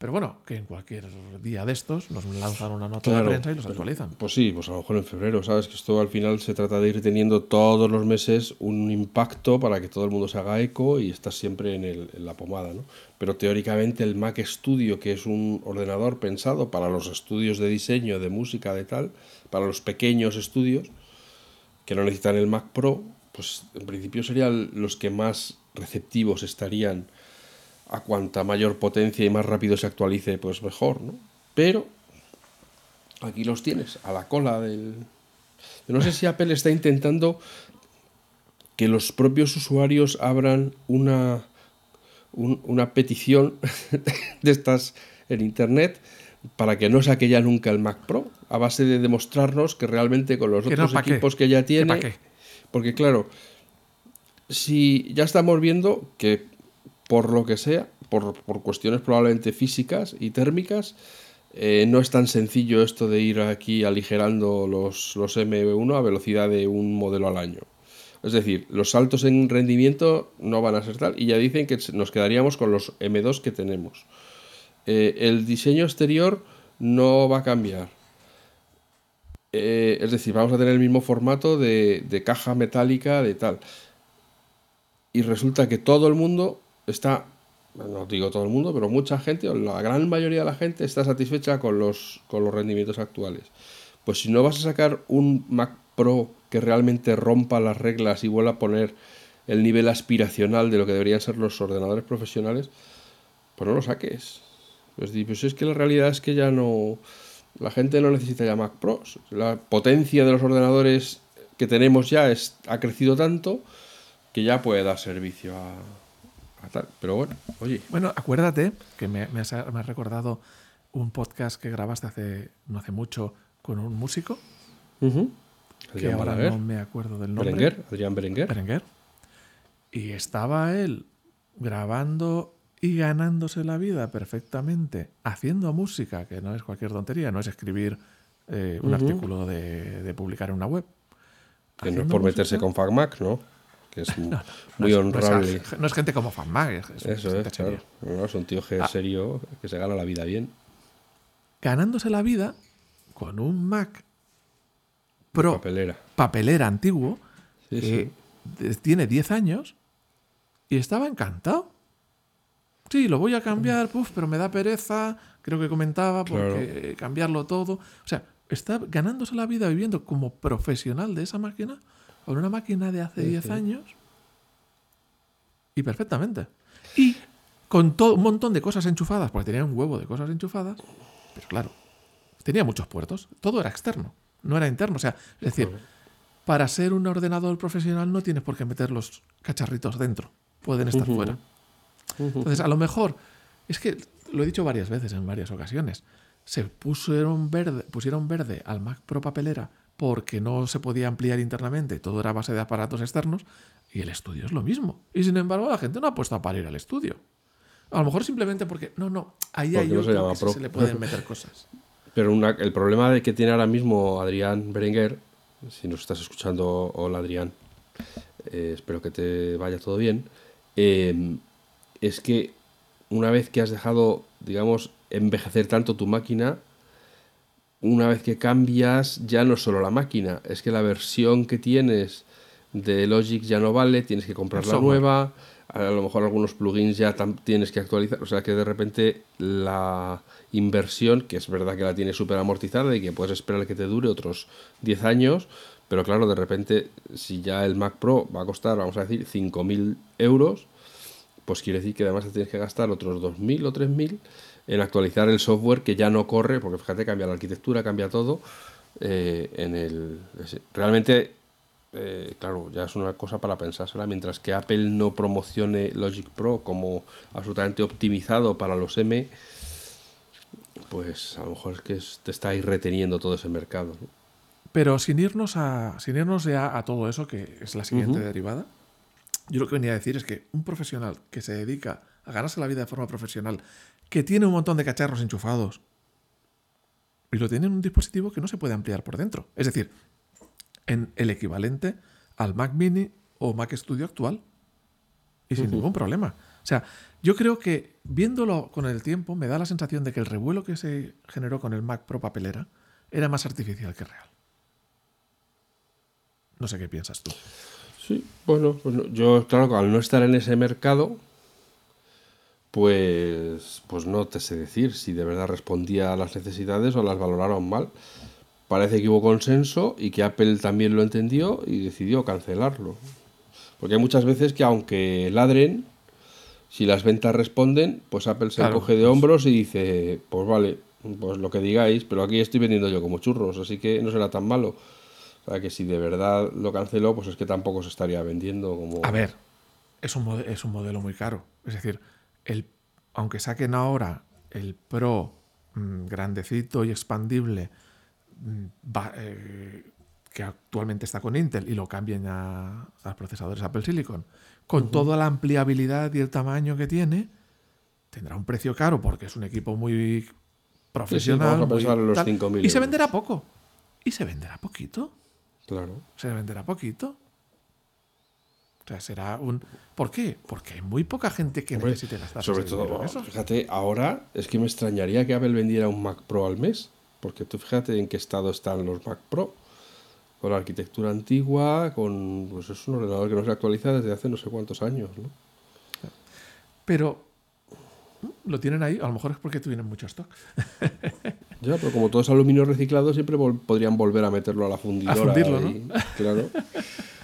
Speaker 2: Pero bueno, que en cualquier día de estos nos lanzan una nota
Speaker 1: Claro,
Speaker 2: de prensa y los actualizan.
Speaker 1: Pues sí, pues a lo mejor en febrero, ¿sabes? Que esto al final se trata de ir teniendo todos los meses un impacto para que todo el mundo se haga eco y estás siempre en, el- en la pomada, ¿no? Pero teóricamente el Mac Studio, que es un ordenador pensado para los estudios de diseño, de música, de tal, para los pequeños estudios que no necesitan el Mac Pro, pues en principio serían los que más receptivos estarían a cuanta mayor potencia y más rápido se actualice, pues mejor, ¿no? Pero aquí los tienes, a la cola del... No sé si Apple está intentando que los propios usuarios abran una, un- una petición de estas en Internet para que no saque ya nunca el Mac Pro, a base de demostrarnos que realmente con los
Speaker 2: no,
Speaker 1: otros equipos que ya
Speaker 2: ¿Que
Speaker 1: tiene...
Speaker 2: qué?
Speaker 1: Porque claro, si ya estamos viendo que por lo que sea, por, por cuestiones probablemente físicas y térmicas, eh, no es tan sencillo esto de ir aquí aligerando los, los M1 a velocidad de un modelo al año. Es decir, los saltos en rendimiento no van a ser tal y ya dicen que nos quedaríamos con los M2 que tenemos. Eh, el diseño exterior no va a cambiar. Eh, es decir, vamos a tener el mismo formato de, de caja metálica, de tal. Y resulta que todo el mundo está, no digo todo el mundo, pero mucha gente, la gran mayoría de la gente está satisfecha con los, con los rendimientos actuales. Pues si no vas a sacar un Mac Pro que realmente rompa las reglas y vuelva a poner el nivel aspiracional de lo que deberían ser los ordenadores profesionales, pues no lo saques. Pues, pues es que la realidad es que ya no. La gente no necesita ya Mac Pros. La potencia de los ordenadores que tenemos ya es, ha crecido tanto que ya puede dar servicio a tal. Pero bueno, oye,
Speaker 2: Bueno, acuérdate que me, me has, me has recordado un podcast que grabaste hace no hace mucho con un músico, que
Speaker 1: Adrián
Speaker 2: ahora
Speaker 1: Balaguer,
Speaker 2: no me acuerdo del nombre.
Speaker 1: Berenguer, Adrián Berenguer.
Speaker 2: Berenguer. Y estaba él grabando y ganándose la vida perfectamente haciendo música, que no es cualquier tontería, no es escribir eh, un artículo de, de publicar en una web.
Speaker 1: Que no es por meterse con FacMac, ¿no? Que es
Speaker 2: No
Speaker 1: muy
Speaker 2: es- no es-
Speaker 1: honrable.
Speaker 2: No es, gente como FanMag, es, es
Speaker 1: Eso es, claro. No, es un tío que
Speaker 2: Ah.
Speaker 1: serio que se gana la vida bien.
Speaker 2: Ganándose la vida con un Mac Pro
Speaker 1: Papelera.
Speaker 2: papelera antiguo
Speaker 1: Sí,
Speaker 2: que de- tiene 10 años y estaba encantado. Sí, lo voy a cambiar, puf, pero me da pereza, creo que comentaba, porque cambiarlo todo. O sea, está ganándose la vida viviendo como profesional de esa máquina, con una máquina de hace 10 años, y perfectamente. Y con todo un montón de cosas enchufadas, porque tenía un huevo de cosas enchufadas, pero claro, tenía muchos puertos, todo era externo, no era interno. O sea, es decir, para ser un ordenador profesional no tienes por qué meter los cacharritos dentro, pueden estar fuera. Entonces, a lo mejor, es que lo he dicho varias veces en varias ocasiones, se pusieron verde, pusieron verde al Mac Pro papelera porque no se podía ampliar internamente, todo era a base de aparatos externos, y el estudio es lo mismo. Y sin embargo, la gente no ha puesto para ir al estudio. A lo mejor simplemente porque, no, no, ahí hay
Speaker 1: no se
Speaker 2: otro que sí se le pueden meter cosas.
Speaker 1: Pero una- el problema de que tiene ahora mismo Adrián Berenguer, si nos estás escuchando, hola Adrián, eh, espero que te vaya todo bien, eh, es que una vez que has dejado, digamos, envejecer tanto tu máquina, una vez que cambias, ya no es solo la máquina, es que la versión que tienes de Logic ya no vale, tienes que comprar la nueva, a lo mejor algunos plugins ya tienes que actualizar, o sea que de repente la inversión, que es verdad que la tienes súper amortizada y que puedes esperar que te dure otros 10 años, pero claro, de repente si ya el Mac Pro va a costar, vamos a decir, 5.000 euros, pues quiere decir que además te tienes que gastar otros 2.000 o 3.000 en actualizar el software que ya no corre, porque fíjate, cambia la arquitectura, cambia todo. eh, en el Realmente, eh, claro, ya es una cosa para pensársela, mientras que Apple no promocione Logic Pro como absolutamente optimizado para los M, pues a lo mejor es que te está ahí reteniendo todo ese mercado. ¿no?
Speaker 2: Pero sin irnos a, sin irnos ya a todo eso, que es la siguiente derivada, yo lo que venía a decir es que un profesional que se dedica a ganarse la vida de forma profesional, que tiene un montón de cacharros enchufados y lo tiene en un dispositivo que no se puede ampliar por dentro. Es decir, en el equivalente al Mac Mini o Mac Studio actual. Y sin ningún problema. O sea, yo creo que viéndolo con el tiempo me da la sensación de que el revuelo que se generó con el Mac Pro papelera era más artificial que real. No sé qué piensas tú.
Speaker 1: Sí, bueno, pues yo, claro, al no estar en ese mercado, pues, pues no te sé decir si de verdad respondía a las necesidades o las valoraron mal. Parece que hubo consenso y que Apple también lo entendió y decidió cancelarlo. Porque hay muchas veces que aunque ladren, si las ventas responden, pues Apple se coge de pues hombros y dice, pues vale, pues lo que digáis, pero aquí estoy vendiendo yo como churros, así que no será tan malo. O sea que si de verdad lo canceló, pues es que tampoco se estaría vendiendo como...
Speaker 2: A ver, es un, es un modelo muy caro. Es decir, el, aunque saquen ahora el Pro mm, grandecito y expandible, mm, eh, que actualmente está con Intel, y lo cambien a, a procesadores Apple Silicon, con toda la ampliabilidad y el tamaño que tiene, tendrá un precio caro porque es un equipo muy profesional. y se venderá poco. Y se venderá poquito.
Speaker 1: Claro.
Speaker 2: Se venderá poquito. O sea, será un. ¿Por qué? Porque hay muy poca gente que necesite gastar.
Speaker 1: Sobre todo, fíjate, ahora es que me extrañaría que Apple vendiera un Mac Pro al mes. Porque tú fíjate en qué estado están los Mac Pro con la arquitectura antigua, con pues es un ordenador que no se actualiza desde hace no sé cuántos años, ¿no?
Speaker 2: Pero lo tienen ahí, a lo mejor es porque tuvieron mucho stock.
Speaker 1: ya, pero como todo es aluminio reciclado, siempre podrían volver a meterlo a la fundidora. A fundirlo, ¿no? Claro.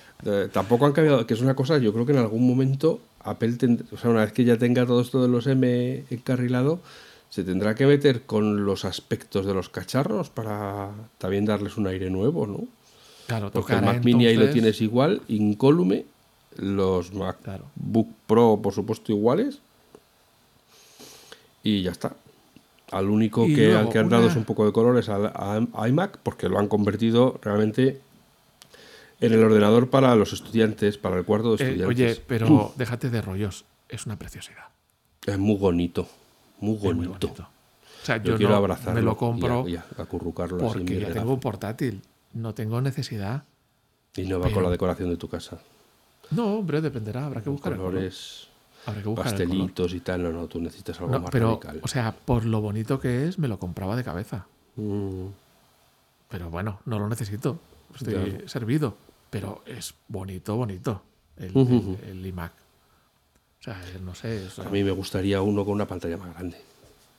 Speaker 1: tampoco han cambiado, que es una cosa, yo creo que en algún momento Apple, o sea, una vez que ya tenga todo esto de los M encarrilado, se tendrá que meter con los aspectos de los cacharros para también darles un aire nuevo, ¿no?
Speaker 2: Claro,
Speaker 1: Porque el Mac Mini ahí lo tienes igual, incólume. Los MacBook Pro, por supuesto, iguales. Y ya está. Al único que, al que han dado es un poco de colores al, iMac, porque lo han convertido realmente en el ordenador para los estudiantes, para el cuarto de eh, estudiantes.
Speaker 2: oye, pero déjate de rollos. Es una preciosidad.
Speaker 1: Es muy bonito. Muy bonito.
Speaker 2: O sea, yo, quiero abrazarlo me lo compro y, acurrucarlo porque ya tengo un portátil no tengo necesidad.
Speaker 1: Y no va con la decoración de tu casa.
Speaker 2: No, hombre, dependerá, habrá que buscar
Speaker 1: colores, Habrá que buscar pastelitos y tal, no, no, tú necesitas algo más
Speaker 2: pero,
Speaker 1: radical.
Speaker 2: O sea, por lo bonito que es, me lo compraba de cabeza. Mm. Pero bueno, no lo necesito. Estoy servido. Pero es bonito, bonito el, iMac. O sea, no sé.
Speaker 1: A mí me gustaría uno con una pantalla más grande.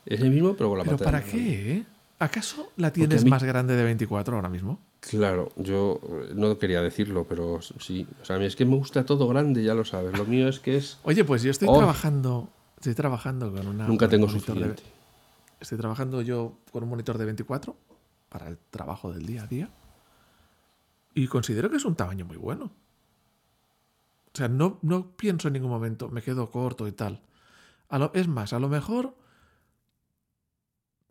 Speaker 1: Es el mismo, pero con la
Speaker 2: ¿Pero
Speaker 1: pantalla
Speaker 2: ¿Para qué? ¿Acaso la tienes más grande de 24 ahora mismo?
Speaker 1: Claro, yo eh, no quería decirlo, pero sí. O sea, a mí es que me gusta todo grande, ya lo sabes. Lo mío es que es.
Speaker 2: Oye, pues yo estoy oh. trabajando. Estoy trabajando con una.
Speaker 1: Nunca tengo suficiente.
Speaker 2: estoy trabajando yo con un monitor de 24 para el trabajo del día a día. Y considero que es un tamaño muy bueno. O sea, no, no pienso en ningún momento, me quedo corto y tal. es más, a lo mejor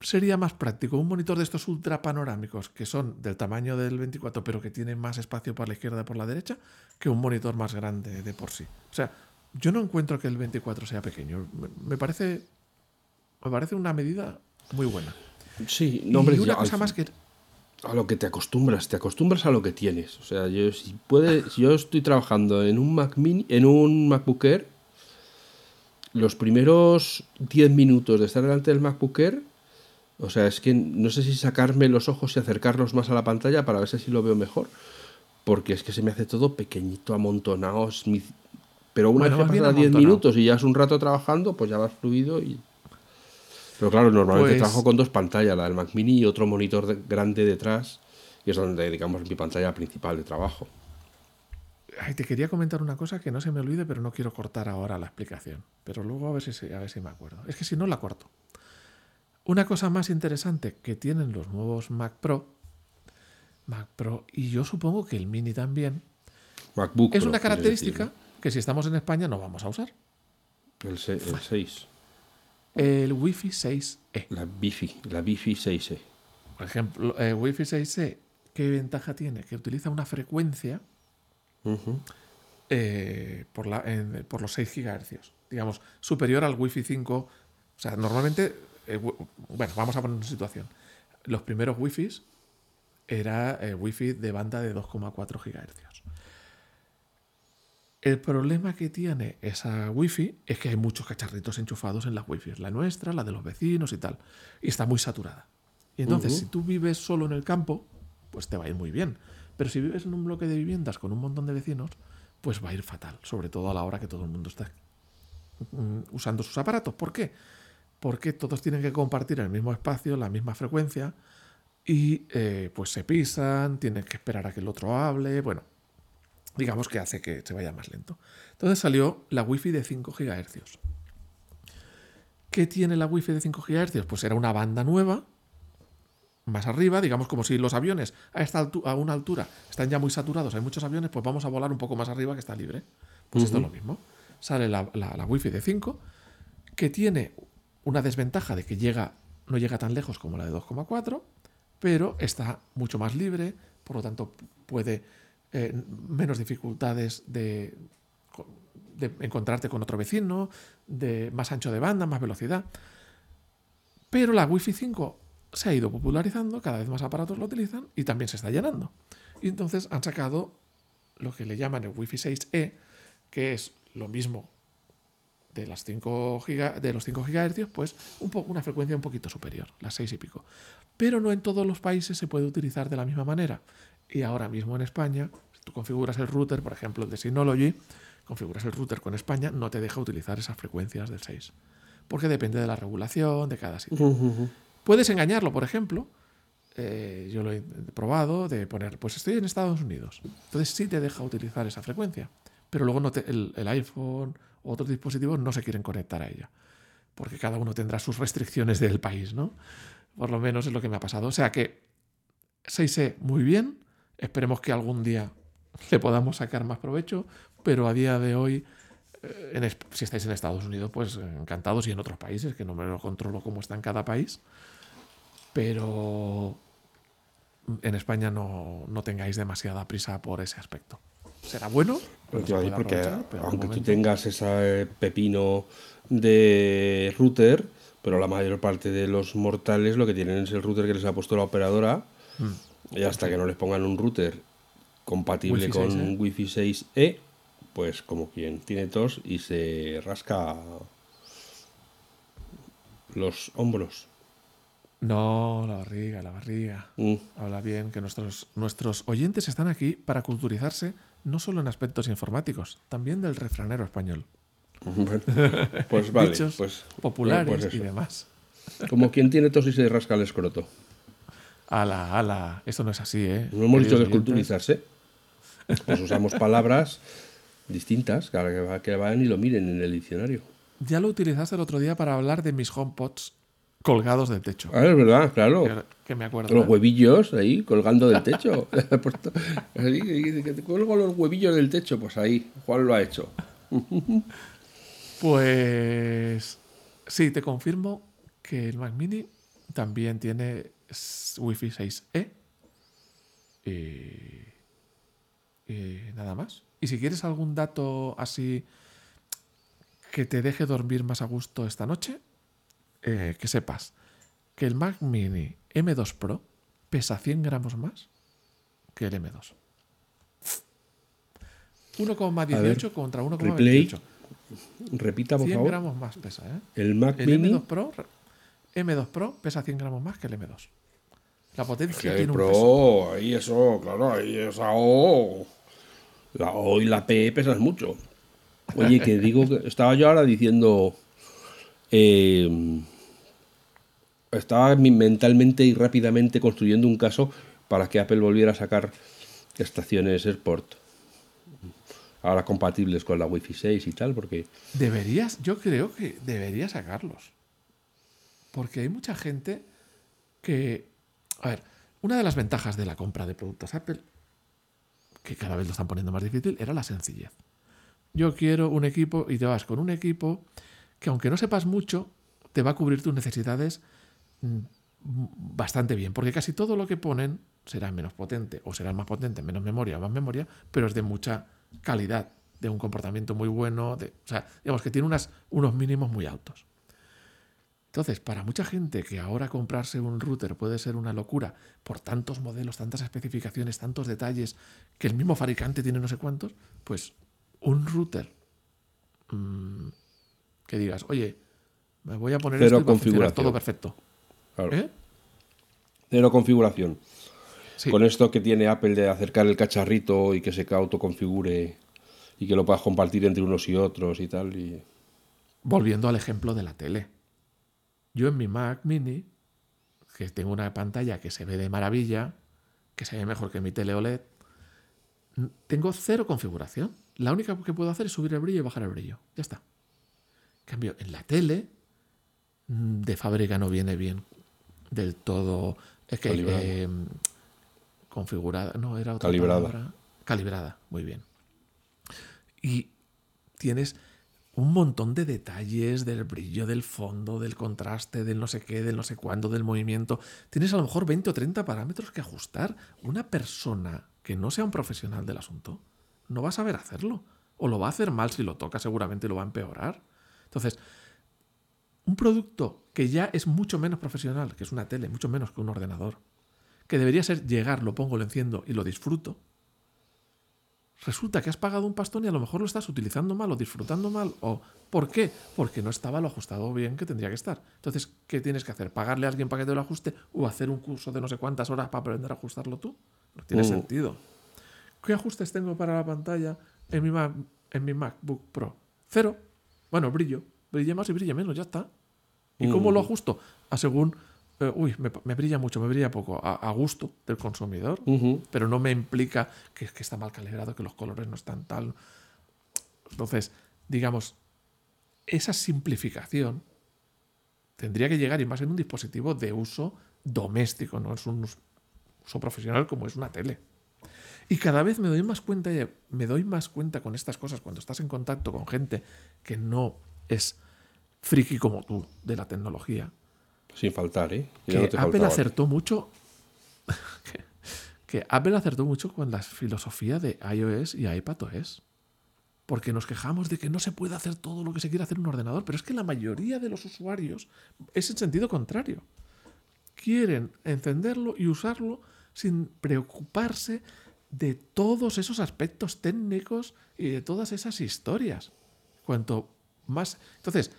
Speaker 2: sería más práctico un monitor de estos ultra panorámicos que son del tamaño del 24 pero que tienen más espacio por la izquierda y por la derecha que un monitor más grande de por sí. O sea, yo no encuentro que el 24 sea pequeño. Me parece, me parece una medida muy buena.
Speaker 1: Sí, no, hombre,
Speaker 2: y una cosa más que
Speaker 1: a lo que te acostumbras, te acostumbras a lo que tienes. O sea, yo si puede, si yo estoy trabajando en un Mac Mini, en un MacBook Air, los primeros 10 minutos de estar delante del MacBook Air o sea, es que no sé si sacarme los ojos y acercarlos más a la pantalla para ver si lo veo mejor. Porque es que se me hace todo pequeñito, amontonado. Pero una vez que pasa 10 minutos y ya es un rato trabajando, pues ya vas fluido y. Pero claro, normalmente pues trabajo con dos pantallas, la del Mac Mini y otro monitor grande detrás, y es donde, digamos, mi pantalla principal de trabajo.
Speaker 2: Ay, te quería comentar una cosa que no se me olvide, pero no quiero cortar ahora la explicación. Pero luego a ver si, a ver si me acuerdo. Es que si no, la corto. Una cosa más interesante que tienen los nuevos Mac Pro, Mac Pro y yo supongo que el Mini también,
Speaker 1: MacBook
Speaker 2: es una característica que si estamos en España no vamos a usar.
Speaker 1: El, 6.
Speaker 2: El Wi-Fi 6E.
Speaker 1: La Wi-Fi, la Wi-Fi 6E.
Speaker 2: Por ejemplo, el Wi-Fi 6E, ¿qué ventaja tiene? Que utiliza una frecuencia eh, por, la, en- por los 6 GHz. Digamos, superior al Wi-Fi 5. O sea, normalmente, eh, bueno, vamos a poner una situación. Los primeros Wi-Fi era eh, Wi-Fi de banda de 2,4 GHz. El problema que tiene esa Wi-Fi es que hay muchos cacharritos enchufados en las Wi-Fi. La nuestra, la de los vecinos y tal. Y está muy saturada. Y entonces, si tú vives solo en el campo, pues te va a ir muy bien. Pero si vives en un bloque de viviendas con un montón de vecinos, pues va a ir fatal. Sobre todo a la hora que todo el mundo está mm, usando sus aparatos. ¿Por qué? Porque todos tienen que compartir el mismo espacio, la misma frecuencia, y eh, pues se pisan, tienen que esperar a que el otro hable. Bueno, digamos que hace que se vaya más lento. Entonces salió la Wi-Fi de 5 GHz. ¿Qué tiene la Wi-Fi de 5 GHz? Pues era una banda nueva, más arriba, digamos como si los aviones a, esta a una altura están ya muy saturados, hay muchos aviones, pues vamos a volar un poco más arriba que está libre. Pues esto es lo mismo. Sale la, la, la Wi-Fi de 5, que tiene una desventaja de que llega, no llega tan lejos como la de 2,4, pero está mucho más libre, por lo tanto puede eh, menos dificultades de, encontrarte con otro vecino, de más ancho de banda, más velocidad. Pero la Wi-Fi 5 se ha ido popularizando, cada vez más aparatos lo utilizan y también se está llenando. Y entonces han sacado lo que le llaman el Wi-Fi 6E, que es lo mismo de, las 5 giga- de los 5 GHz, pues una frecuencia un poquito superior, las 6 y pico. Pero no en todos los países se puede utilizar de la misma manera. Y ahora mismo en España, tú configuras el router, por ejemplo, el de Synology, configuras el router con España, no te deja utilizar esas frecuencias del 6. Porque depende de la regulación de cada sitio. Puedes engañarlo, por ejemplo. eh, yo lo he probado de poner, pues estoy en Estados Unidos. Entonces sí te deja utilizar esa frecuencia. Pero luego no te- el, el iPhone o otros dispositivos no se quieren conectar a ella. Porque cada uno tendrá sus restricciones del país, ¿no? Por lo menos es lo que me ha pasado. O sea que 6E muy bien. Esperemos que algún día le podamos sacar más provecho. Pero a día de hoy, eh, en si estáis en Estados Unidos, pues eh, encantados y en otros países, que no me lo controlo cómo está en cada país. Pero en España no, no tengáis demasiada prisa por ese aspecto. Será bueno, puede
Speaker 1: porque
Speaker 2: pero
Speaker 1: aunque tú tengas ese pepino de router, pero la mayor parte de los mortales lo que tienen es el router que les ha puesto la operadora
Speaker 2: Mm.
Speaker 1: y hasta que no les pongan un router compatible
Speaker 2: Wi-Fi
Speaker 1: con
Speaker 2: 6E.
Speaker 1: Wi-Fi 6E, pues como quien tiene tos y se rasca los hombros.
Speaker 2: No, la barriga, la barriga.
Speaker 1: Mm.
Speaker 2: Habla bien que nuestros, nuestros oyentes están aquí para culturizarse no solo en aspectos informáticos, también del refranero español.
Speaker 1: Bueno, pues vale,
Speaker 2: Dichos
Speaker 1: pues
Speaker 2: populares
Speaker 1: pues
Speaker 2: y
Speaker 1: eso.
Speaker 2: demás.
Speaker 1: Como quien tiene tos y se rasca el escroto.
Speaker 2: Ala, ala, esto no es así, ¿eh?
Speaker 1: No hemos dicho que
Speaker 2: Queridos
Speaker 1: es culturizarse. Pues usamos palabras distintas que, que va- que vayan y lo miren en el diccionario.
Speaker 2: Ya lo utilizaste el otro día para hablar de mis HomePods colgados del techo.
Speaker 1: Ah, es verdad, claro.
Speaker 2: Que, que me acuerdo.
Speaker 1: Los
Speaker 2: ¿eh?
Speaker 1: huevillos ahí colgando del techo. Te cuelgo los huevillos del techo, pues ahí, Juan lo ha hecho.
Speaker 2: Pues sí, te confirmo que el Mac Mini también tiene Wi-Fi 6E y, y nada más. Y si quieres algún dato así que te deje dormir más a gusto esta noche, eh, que sepas que el Mac Mini M2 Pro pesa 100 gramos más que el M2. 1,18 contra
Speaker 1: replay,
Speaker 2: 1,28.
Speaker 1: Repita, por
Speaker 2: 100
Speaker 1: favor.
Speaker 2: gramos más pesa, ¿eh?
Speaker 1: El Mac
Speaker 2: El
Speaker 1: Mini.
Speaker 2: M2 Pro, M2 Pro pesa 100 gramos más que el M2. La potencia
Speaker 1: Que
Speaker 2: tiene
Speaker 1: el
Speaker 2: un peso.
Speaker 1: Pro, ahí eso, claro, ahí esa O. La O y la P pesan mucho. Oye, que digo que estaba yo ahora diciendo. eh, estaba mentalmente y rápidamente construyendo un caso para que Apple volviera a sacar estaciones AirPort. Ahora compatibles con la Wi-Fi 6 y tal, porque.
Speaker 2: Deberías, yo creo que debería sacarlos. Porque hay mucha gente que. A ver, una de las ventajas de la compra de productos Apple, que cada vez lo están poniendo más difícil, era la sencillez. Yo quiero un equipo y te vas con un equipo que, aunque no sepas mucho, te va a cubrir tus necesidades mm, bastante bien. Porque casi todo lo que ponen será menos potente, o será más potente, menos memoria, más memoria, pero es de mucha calidad de un comportamiento muy bueno, de, o digamos que tiene unas, unos mínimos muy altos. Entonces, para mucha gente que ahora comprarse un router puede ser una locura por tantos modelos, tantas especificaciones, tantos detalles, que el mismo fabricante tiene no sé cuántos, pues un router mmm, que digas, oye, me voy a poner
Speaker 1: Cero
Speaker 2: esto y
Speaker 1: configuración.
Speaker 2: todo perfecto.
Speaker 1: Claro.
Speaker 2: ¿Eh?
Speaker 1: Cero configuración.
Speaker 2: Sí.
Speaker 1: Con esto que tiene Apple de acercar el cacharrito y que se autoconfigure y que lo puedas compartir entre unos y otros y tal. Y...
Speaker 2: Volviendo al ejemplo de la tele. Yo en mi Mac mini, que tengo una pantalla que se ve de maravilla, que se ve mejor que mi tele OLED, tengo cero configuración. La única que puedo hacer es subir el brillo y bajar el brillo. Ya está. En cambio, en la tele, mm, de fábrica no viene bien del todo. Es que eh, configurada, no era otra
Speaker 1: Calibrada.
Speaker 2: palabra. Calibrada, muy bien. Y tienes un montón de detalles del brillo, del fondo, del contraste, del no sé qué, del no sé cuándo, del movimiento. Tienes a lo mejor 20 o 30 parámetros que ajustar. Una persona que no sea un profesional del asunto no va a saber hacerlo. O lo va a hacer mal si lo toca, seguramente lo va a empeorar. Entonces, un producto que ya es mucho menos profesional, que es una tele, mucho menos que un ordenador, que debería ser llegar, lo pongo, lo enciendo y lo disfruto, resulta que has pagado un pastón y a lo mejor lo estás utilizando mal o disfrutando mal. ¿O por qué? Porque no estaba lo ajustado bien que tendría que estar. Entonces, ¿qué tienes que hacer? ¿Pagarle a alguien para que te lo ajuste o hacer un curso de no sé cuántas horas para aprender a ajustarlo tú? No tiene
Speaker 1: Mm.
Speaker 2: sentido. ¿Qué ajustes tengo para la pantalla en mi, Mac- en mi MacBook Pro? Cero. Bueno, brillo. Brille más y brille menos, ya está. ¿Y cómo lo ajusto? A según. Eh, uy, me, me brilla mucho, me brilla poco. A, a gusto del consumidor. Pero no me implica que, que está mal calibrado, que los colores no están tal. Entonces, digamos, esa simplificación tendría que llegar y más en un dispositivo de uso doméstico, no es un us- uso profesional como es una tele. Y cada vez me doy más cuenta, y me doy más cuenta con estas cosas cuando estás en contacto con gente que no es friki como tú de la tecnología.
Speaker 1: Sin faltar, ¿eh?
Speaker 2: Que
Speaker 1: no te
Speaker 2: Apple acertó mucho. que, que Apple acertó mucho con la filosofía de iOS y iPadOS. Porque nos quejamos de que no se puede hacer todo lo que se quiere hacer en un ordenador, pero es que la mayoría de los usuarios es en sentido contrario. Quieren encenderlo y usarlo sin preocuparse de todos esos aspectos técnicos y de todas esas historias. Cuanto más. Entonces,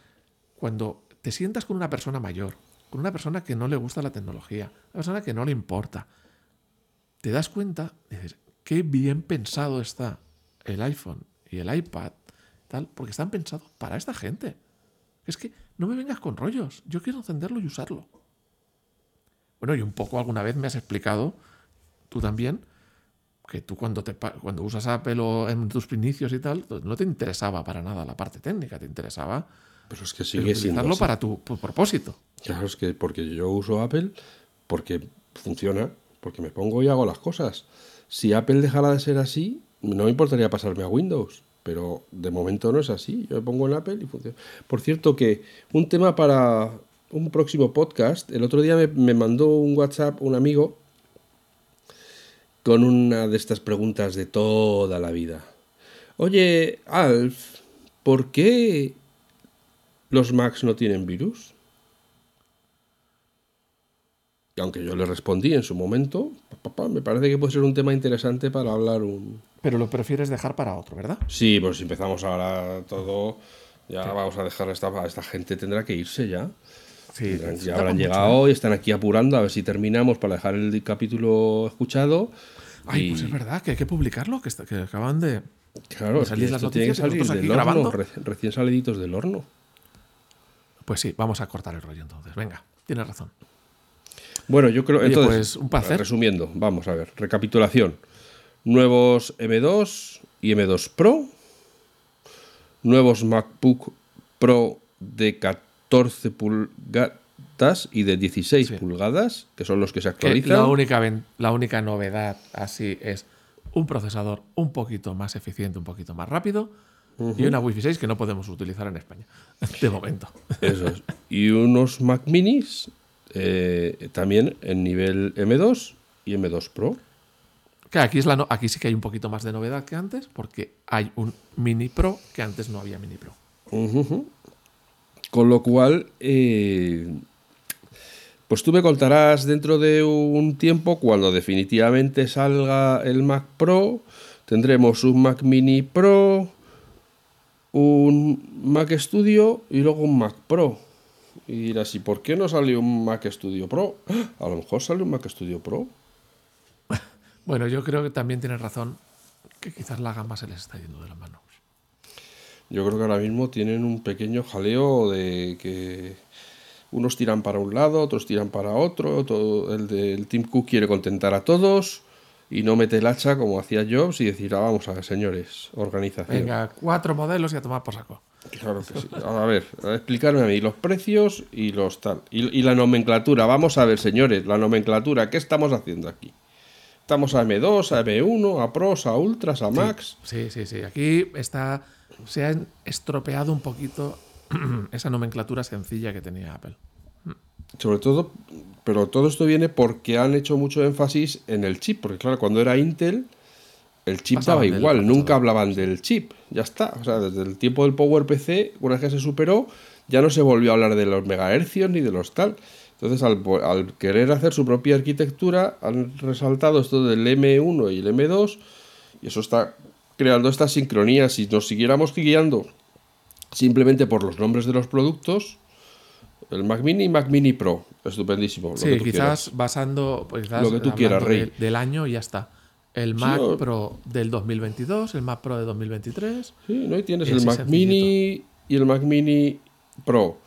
Speaker 2: cuando te sientas con una persona mayor, con una persona que no le gusta la tecnología, una persona que no le importa, te das cuenta, dices, qué bien pensado está el iPhone y el iPad, tal, porque están pensados para esta gente. Es que no me vengas con rollos, yo quiero encenderlo y usarlo. Bueno, y un poco alguna vez me has explicado, tú también, que tú cuando, te, cuando usas Apple o en tus inicios y tal, no te interesaba para nada la parte técnica, te interesaba
Speaker 1: Pero es que sigue siendo
Speaker 2: utilizarlo
Speaker 1: así.
Speaker 2: para tu, tu propósito.
Speaker 1: Claro, es que porque yo uso Apple, porque funciona, porque me pongo y hago las cosas. Si Apple dejara de ser así, no me importaría pasarme a Windows, pero de momento no es así. Yo me pongo en Apple y funciona. Por cierto, que un tema para un próximo podcast, el otro día me, me mandó un WhatsApp un amigo con una de estas preguntas de toda la vida. Oye, Alf, ¿por qué los Macs no tienen virus? Y aunque yo le respondí en su momento, me parece que puede ser un tema interesante para hablar un...
Speaker 2: Pero lo prefieres dejar para otro, ¿verdad?
Speaker 1: Sí, pues si empezamos ahora todo, ya vamos a dejar a esta, a esta gente, tendrá que irse ya.
Speaker 2: Sí,
Speaker 1: Tendrán- ya habrán
Speaker 2: mucho,
Speaker 1: llegado
Speaker 2: ¿eh?
Speaker 1: y están aquí apurando a ver si terminamos para dejar el capítulo escuchado.
Speaker 2: Ay,
Speaker 1: y,
Speaker 2: pues es verdad que hay que publicarlo, que, está- que acaban de.
Speaker 1: Claro,
Speaker 2: de
Speaker 1: es que
Speaker 2: salir las
Speaker 1: tiene que del horno, recién saliditos del horno.
Speaker 2: Pues sí, vamos a cortar el rollo entonces. Venga, tienes razón.
Speaker 1: Bueno, yo creo.
Speaker 2: Oye,
Speaker 1: entonces,
Speaker 2: pues, un placer.
Speaker 1: Resumiendo, vamos a ver. Recapitulación: nuevos M2 y M2 Pro. Nuevos MacBook Pro de 14 pulgadas y de 16
Speaker 2: Sí.
Speaker 1: pulgadas, que son los que se actualizan.
Speaker 2: la, única, la única novedad así es un procesador un poquito más eficiente, un poquito más rápido y una Wi-Fi 6 que no podemos utilizar en España. De momento.
Speaker 1: Eso es. Y unos Mac Minis eh, también en nivel M2 y M2 Pro.
Speaker 2: Que aquí, es la no- aquí sí que hay un poquito más de novedad que antes, porque hay un Mini Pro que antes no había Mini Pro.
Speaker 1: Con lo cual, eh, pues tú me contarás dentro de un tiempo, cuando definitivamente salga el Mac Pro, tendremos un Mac Mini Pro, un Mac Studio y luego un Mac Pro. Y dirás, ¿y por qué no sale un Mac Studio Pro? ¡Ah! A lo mejor sale un Mac Studio Pro.
Speaker 2: Bueno, yo creo que también tienes razón, que quizás la gama se les está yendo de las manos.
Speaker 1: Yo creo que ahora mismo tienen un pequeño jaleo de que unos tiran para un lado, otros tiran para otro, todo, el del Team Cook quiere contentar a todos y no mete el hacha como hacía Jobs y decir, ah, vamos a ver, señores, organización.
Speaker 2: Venga, cuatro modelos y a tomar por saco.
Speaker 1: Claro que sí. A ver, a explicarme a mí los precios y los tal. Y, y la nomenclatura. Vamos a ver, señores, la nomenclatura. ¿Qué estamos haciendo aquí? Estamos a M2, a M1, a Pros, a Ultras, a Max.
Speaker 2: Sí, sí, sí. Aquí está. Se ha estropeado un poquito esa nomenclatura sencilla que tenía Apple.
Speaker 1: Sobre todo, pero todo esto viene porque han hecho mucho énfasis en el chip, porque claro, cuando era Intel, el chip
Speaker 2: Pasaban
Speaker 1: daba igual, nunca hablaban del chip, ya está. O sea, desde el tiempo del PowerPC, una vez que se superó, ya no se volvió a hablar de los megahercios ni de los tal. Entonces, al, al querer hacer su propia arquitectura, han resaltado esto del M1 y el M2, y eso está creando esta sincronía. Si nos siguiéramos guiando simplemente por los nombres de los productos, el Mac Mini y Mac Mini Pro, estupendísimo. lo que
Speaker 2: Sí,
Speaker 1: tú
Speaker 2: quizás
Speaker 1: quieras.
Speaker 2: basando. Pues quizás
Speaker 1: Lo que tú quieras, Rey.
Speaker 2: del- Del año y ya está. El Mac
Speaker 1: o-
Speaker 2: Pro del 2022, el Mac Pro de 2023.
Speaker 1: Sí, ¿no? Y tienes el Mac. Mini y el Mac Mini Pro,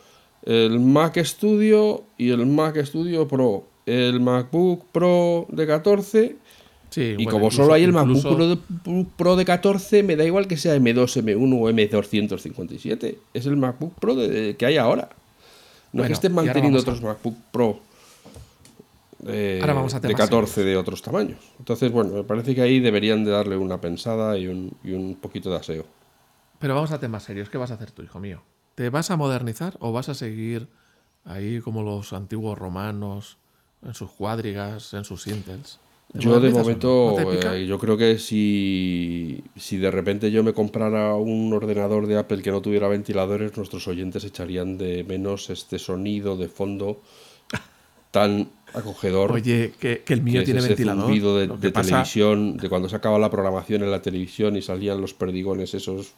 Speaker 1: el Mac Studio y el Mac Studio Pro, el MacBook Pro de 14
Speaker 2: Sí,
Speaker 1: y
Speaker 2: bueno,
Speaker 1: como
Speaker 2: incluso-
Speaker 1: solo hay el MacBook Pro de, Pro de 14, me da igual que sea M2, M1 o M257. Es el MacBook Pro de- de- que hay ahora. No es que estén manteniendo otros MacBook Pro eh,
Speaker 2: Ahora vamos a
Speaker 1: de
Speaker 2: temas
Speaker 1: 14 de otros tamaños. Entonces, bueno, me parece que ahí deberían de darle una pensada y un, y un poquito de aseo.
Speaker 2: Pero vamos a temas serios. ¿Qué vas a hacer tú, hijo mío? ¿Te vas a modernizar o vas a seguir ahí como los antiguos romanos, en sus cuadrigas, en sus Intels? ¿Te
Speaker 1: Yo de momento, eh, yo creo que si, si de repente yo me comprara un ordenador de Apple que no tuviera ventiladores, nuestros oyentes echarían de menos este sonido de fondo tan acogedor.
Speaker 2: Oye, que, que el
Speaker 1: que
Speaker 2: mío
Speaker 1: es
Speaker 2: tiene
Speaker 1: ese
Speaker 2: ventilador.
Speaker 1: zumbido de,
Speaker 2: que
Speaker 1: de
Speaker 2: pasa-
Speaker 1: televisión, de cuando se acaba la programación en la televisión y salían los perdigones esos.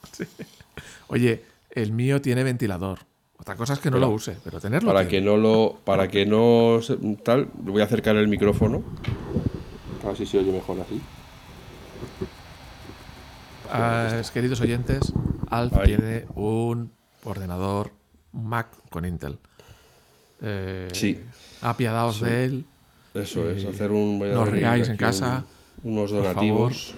Speaker 2: Oye, el mío tiene ventilador. Otra cosa es que no
Speaker 1: Pero-
Speaker 2: lo use, pero tenerlo.
Speaker 1: Para
Speaker 2: tiene.
Speaker 1: que no lo, para que no se- tal, voy a acercar el micrófono. A ver si se oye mejor así.
Speaker 2: Ah, queridos oyentes, Alf
Speaker 1: Ahí.
Speaker 2: tiene un ordenador Mac con Intel. Eh,
Speaker 1: Sí.
Speaker 2: Apiadaos de él.
Speaker 1: Eso es, hacer un. voy a
Speaker 2: no
Speaker 1: abrir
Speaker 2: riáis en casa,
Speaker 1: un- unos
Speaker 2: por
Speaker 1: donativos.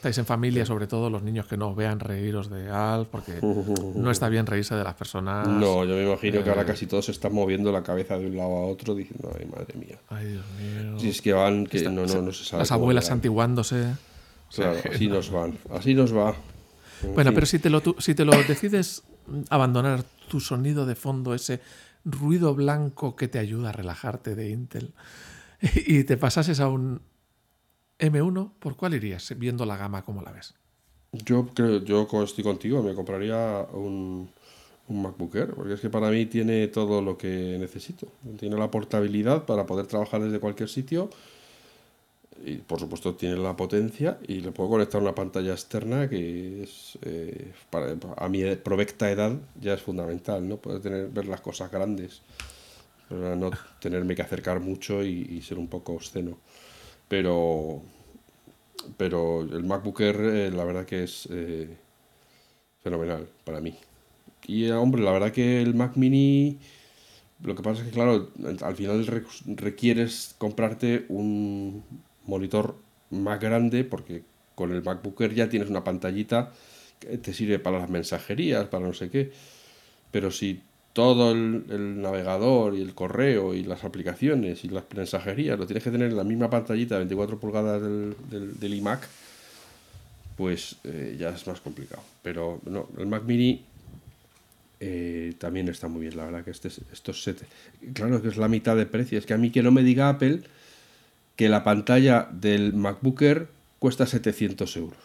Speaker 2: Estáis en familia, sobre todo los niños que no os vean reíros de Alf, porque no está bien reírse de las personas.
Speaker 1: No, yo me imagino que ahora
Speaker 2: Eh.
Speaker 1: casi todos se están moviendo la cabeza de un lado a otro diciendo, ay, madre mía.
Speaker 2: Ay, Dios mío.
Speaker 1: Si es que van, que
Speaker 2: Está-
Speaker 1: no, no, no se sabe.
Speaker 2: Las abuelas
Speaker 1: llegan.
Speaker 2: santiguándose.
Speaker 1: Claro, así nos van. Así nos va. En
Speaker 2: Bueno, pero si te, lo, si te lo decides abandonar tu sonido de fondo, ese ruido blanco que te ayuda a relajarte de Intel, y te pasases a un M1, ¿por cuál irías viendo la gama como la ves?
Speaker 1: Yo creo, yo estoy contigo, me compraría un, un MacBook Air, porque es que para mí tiene todo lo que necesito. Tiene la portabilidad para poder trabajar desde cualquier sitio. Y por supuesto tiene la potencia y le puedo conectar una pantalla externa que es eh, para, a mi provecta edad ya es fundamental, ¿no? Poder tener, ver las cosas grandes, para no tenerme que acercar mucho y ser un poco obsceno. Pero pero el MacBook Air, eh, la verdad que es eh, fenomenal para mí. Y eh, hombre, la verdad que el Mac Mini, lo que pasa es que, claro, al final re- requieres comprarte un monitor más grande porque con el MacBook Air ya tienes una pantallita que te sirve para las mensajerías, para no sé qué. Pero si todo el, navegador y el correo y las aplicaciones y las mensajerías lo tienes que tener en la misma pantallita de 24 pulgadas del, del, iMac, pues eh, ya es más complicado. Pero no, el Mac Mini eh, también está muy bien, la verdad que este, es- estos set, claro que es la mitad de precio. Es que a mí que no me diga Apple que la pantalla del MacBook Air cuesta 700 euros,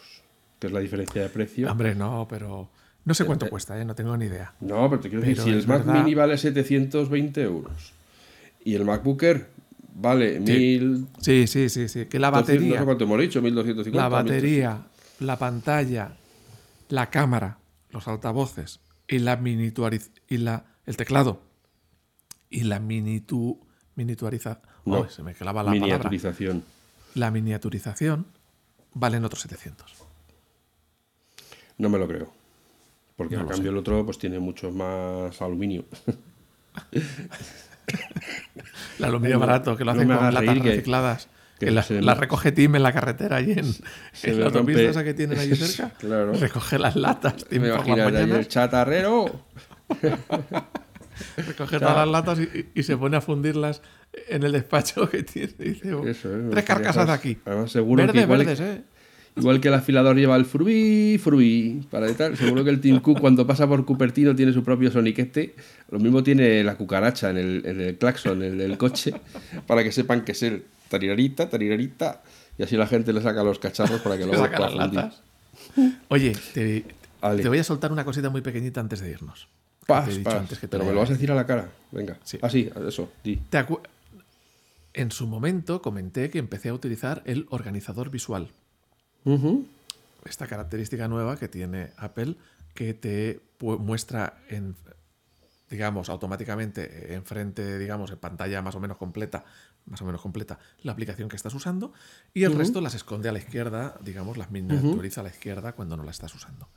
Speaker 1: que es la diferencia de precio.
Speaker 2: Hombre, no, pero no sé cuánto cuesta, ¿eh? no tengo ni idea.
Speaker 1: No, pero te quiero decir,
Speaker 2: Pero
Speaker 1: si el Mac
Speaker 2: verdad-
Speaker 1: Mini vale 720 euros y el MacBook Air vale 1000...
Speaker 2: Sí, sí, sí, sí. Que la
Speaker 1: No
Speaker 2: batería,
Speaker 1: sé cuánto hemos dicho, 1250.
Speaker 2: la batería, la pantalla, la cámara, los altavoces y la miniaturiz y la el teclado y la minitu miniaturiza
Speaker 1: No,
Speaker 2: Ay, se me clava la palabra.
Speaker 1: Miniaturización.
Speaker 2: La miniaturización valen otros 700.
Speaker 1: No me lo creo. Porque a
Speaker 2: lo
Speaker 1: cambio el otro pues tiene mucho más aluminio.
Speaker 2: El aluminio
Speaker 1: No,
Speaker 2: barato, que lo
Speaker 1: no
Speaker 2: hacen
Speaker 1: me
Speaker 2: con latas recicladas.
Speaker 1: que
Speaker 2: Que, la,
Speaker 1: se me-
Speaker 2: la recoge Tim en la carretera allí en, en la autopista
Speaker 1: rompe-
Speaker 2: esa que tienen allí cerca.
Speaker 1: Claro.
Speaker 2: Recoge las latas, Tim,
Speaker 1: Me
Speaker 2: por las mañanas.
Speaker 1: el chatarrero.
Speaker 2: Recoge todas las latas y, y se pone a fundirlas en el despacho que tiene. y dice, "Oh,
Speaker 1: Eso, ¿eh?
Speaker 2: tres carcasas de aquí.
Speaker 1: Además, seguro que
Speaker 2: Verdes,
Speaker 1: igual,
Speaker 2: verdes, ¿eh?
Speaker 1: Igual que el afilador lleva el frubí, frubí, para. Seguro que el Team Cook cuando pasa por Cupertino tiene su propio soniquete. Lo mismo tiene la cucaracha en el, en el claxon el del coche, para que sepan que es el tarirarita, tarirarita. Y así la gente le saca los cacharros para que luego
Speaker 2: saca las latas. Oye, te, te voy a soltar una cosita muy pequeñita antes de irnos. antes que te
Speaker 1: pero me lo vas a decir a la cara. Venga.
Speaker 2: Sí.
Speaker 1: Ah, sí, eso. di.
Speaker 2: ¿Te en su momento comenté que empecé a utilizar el organizador visual. Esta característica nueva que tiene Apple que te muestra en digamos automáticamente enfrente digamos en pantalla más o menos completa más o menos completa la aplicación que estás usando y el resto las esconde a la izquierda digamos las miniaturiza a la izquierda cuando no la estás usando.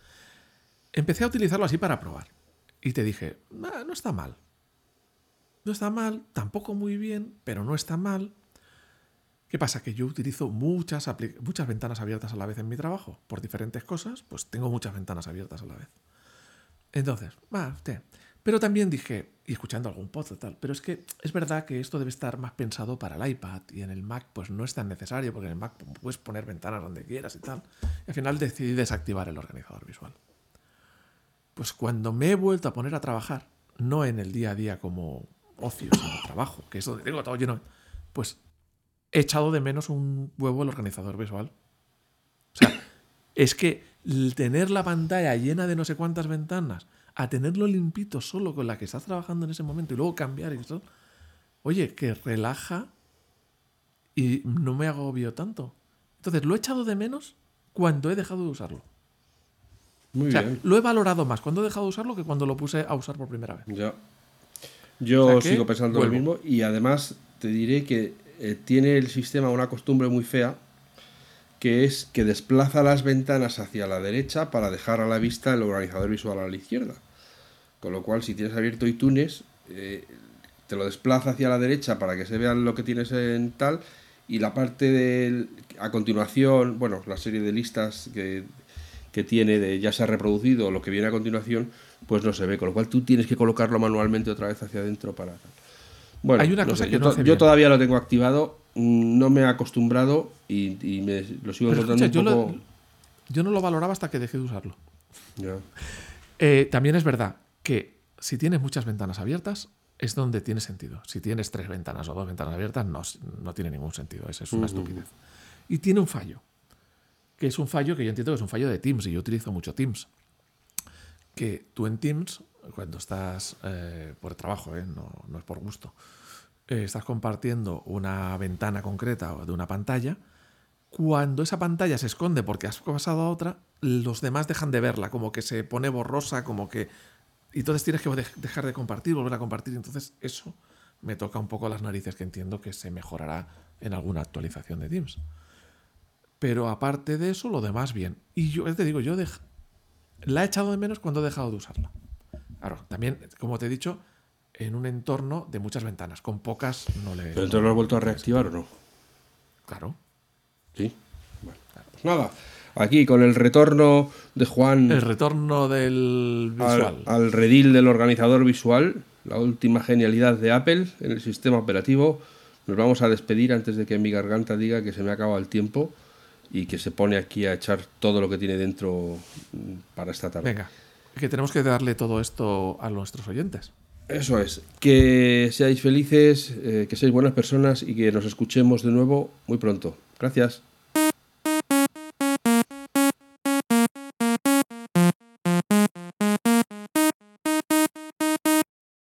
Speaker 2: Empecé a utilizarlo así para probar y te dije "Ah, no está mal no está mal tampoco muy bien pero no está mal ¿Qué pasa? Que yo utilizo muchas, muchas ventanas abiertas a la vez en mi trabajo. Por diferentes cosas, pues tengo muchas ventanas abiertas a la vez. Entonces, va, te. Pero también dije, y escuchando algún podcast tal, pero es que es verdad que esto debe estar más pensado para el iPad y en el Mac pues no es tan necesario porque en el Mac puedes poner ventanas donde quieras y tal. Y al final decidí desactivar el organizador visual. Pues cuando me he vuelto a poner a trabajar, no en el día a día como ocio, sino trabajo, que es donde tengo todo lleno, pues he echado de menos un huevo el organizador visual. O sea, es que tener la pantalla llena de no sé cuántas ventanas, a tenerlo limpito solo con la que estás trabajando en ese momento y luego cambiar y eso, oye, que relaja y no me agobio tanto. Entonces, lo he echado de menos cuando he dejado de usarlo.
Speaker 1: Muy
Speaker 2: O sea,
Speaker 1: bien.
Speaker 2: lo he valorado más cuando he dejado de usarlo que cuando lo puse a usar por primera vez.
Speaker 1: Ya. Yo
Speaker 2: O sea que
Speaker 1: sigo pensando
Speaker 2: vuelvo.
Speaker 1: lo mismo y además te diré que eh, tiene el sistema una costumbre muy fea que es que desplaza las ventanas hacia la derecha para dejar a la vista el organizador visual a la izquierda. Con lo cual, si tienes abierto iTunes, eh, te lo desplaza hacia la derecha para que se vean lo que tienes en tal y la parte del a continuación, bueno, la serie de listas que, que tiene de ya se ha reproducido o lo que viene a continuación, pues no se ve, con lo cual tú tienes que colocarlo manualmente otra vez hacia adentro para bueno,
Speaker 2: Hay una cosa
Speaker 1: sé,
Speaker 2: que
Speaker 1: yo,
Speaker 2: no
Speaker 1: to-
Speaker 2: hace
Speaker 1: yo
Speaker 2: bien.
Speaker 1: todavía lo tengo activado, no me he acostumbrado y, y me lo sigo
Speaker 2: Pero
Speaker 1: encontrando
Speaker 2: escucha,
Speaker 1: un poco.
Speaker 2: yo no lo valoraba hasta que dejé de usarlo. Eh, también es verdad que si tienes muchas ventanas abiertas, es donde tiene sentido. Si tienes tres ventanas o dos ventanas abiertas, no, no tiene ningún sentido. Eso es una estupidez. Y tiene un fallo. Que es un fallo que yo entiendo que es un fallo de Teams, y yo utilizo mucho Teams. Que tú en Teams, cuando estás eh, por trabajo, eh, no, es por gusto, eh, estás compartiendo una ventana concreta de una pantalla, cuando esa pantalla se esconde porque has pasado a otra, los demás dejan de verla, como que se pone borrosa, como que... Y entonces tienes que de- dejar de compartir, volver a compartir. Entonces eso me toca un poco las narices, que entiendo que se mejorará en alguna actualización de Teams. Pero aparte de eso, lo demás bien. Y yo te digo, yo la he echado de menos cuando he dejado de usarla. Claro, también, como te he dicho, en un entorno de muchas ventanas. Con pocas no le...
Speaker 1: ¿Pero entonces lo has vuelto a reactivar o no?
Speaker 2: Claro.
Speaker 1: Sí. Bueno, pues nada. Aquí con el retorno de Juan
Speaker 2: El retorno del visual.
Speaker 1: al, al redil del organizador visual, la última genialidad de Apple en el sistema operativo. Nos vamos a despedir antes de que mi garganta diga que se me acaba el tiempo y que se pone aquí a echar todo lo que tiene dentro para esta tarde.
Speaker 2: Venga, que tenemos que darle todo esto a nuestros oyentes.
Speaker 1: Eso es. Que seáis felices, eh, que seáis buenas personas y que nos escuchemos de nuevo muy pronto. Gracias.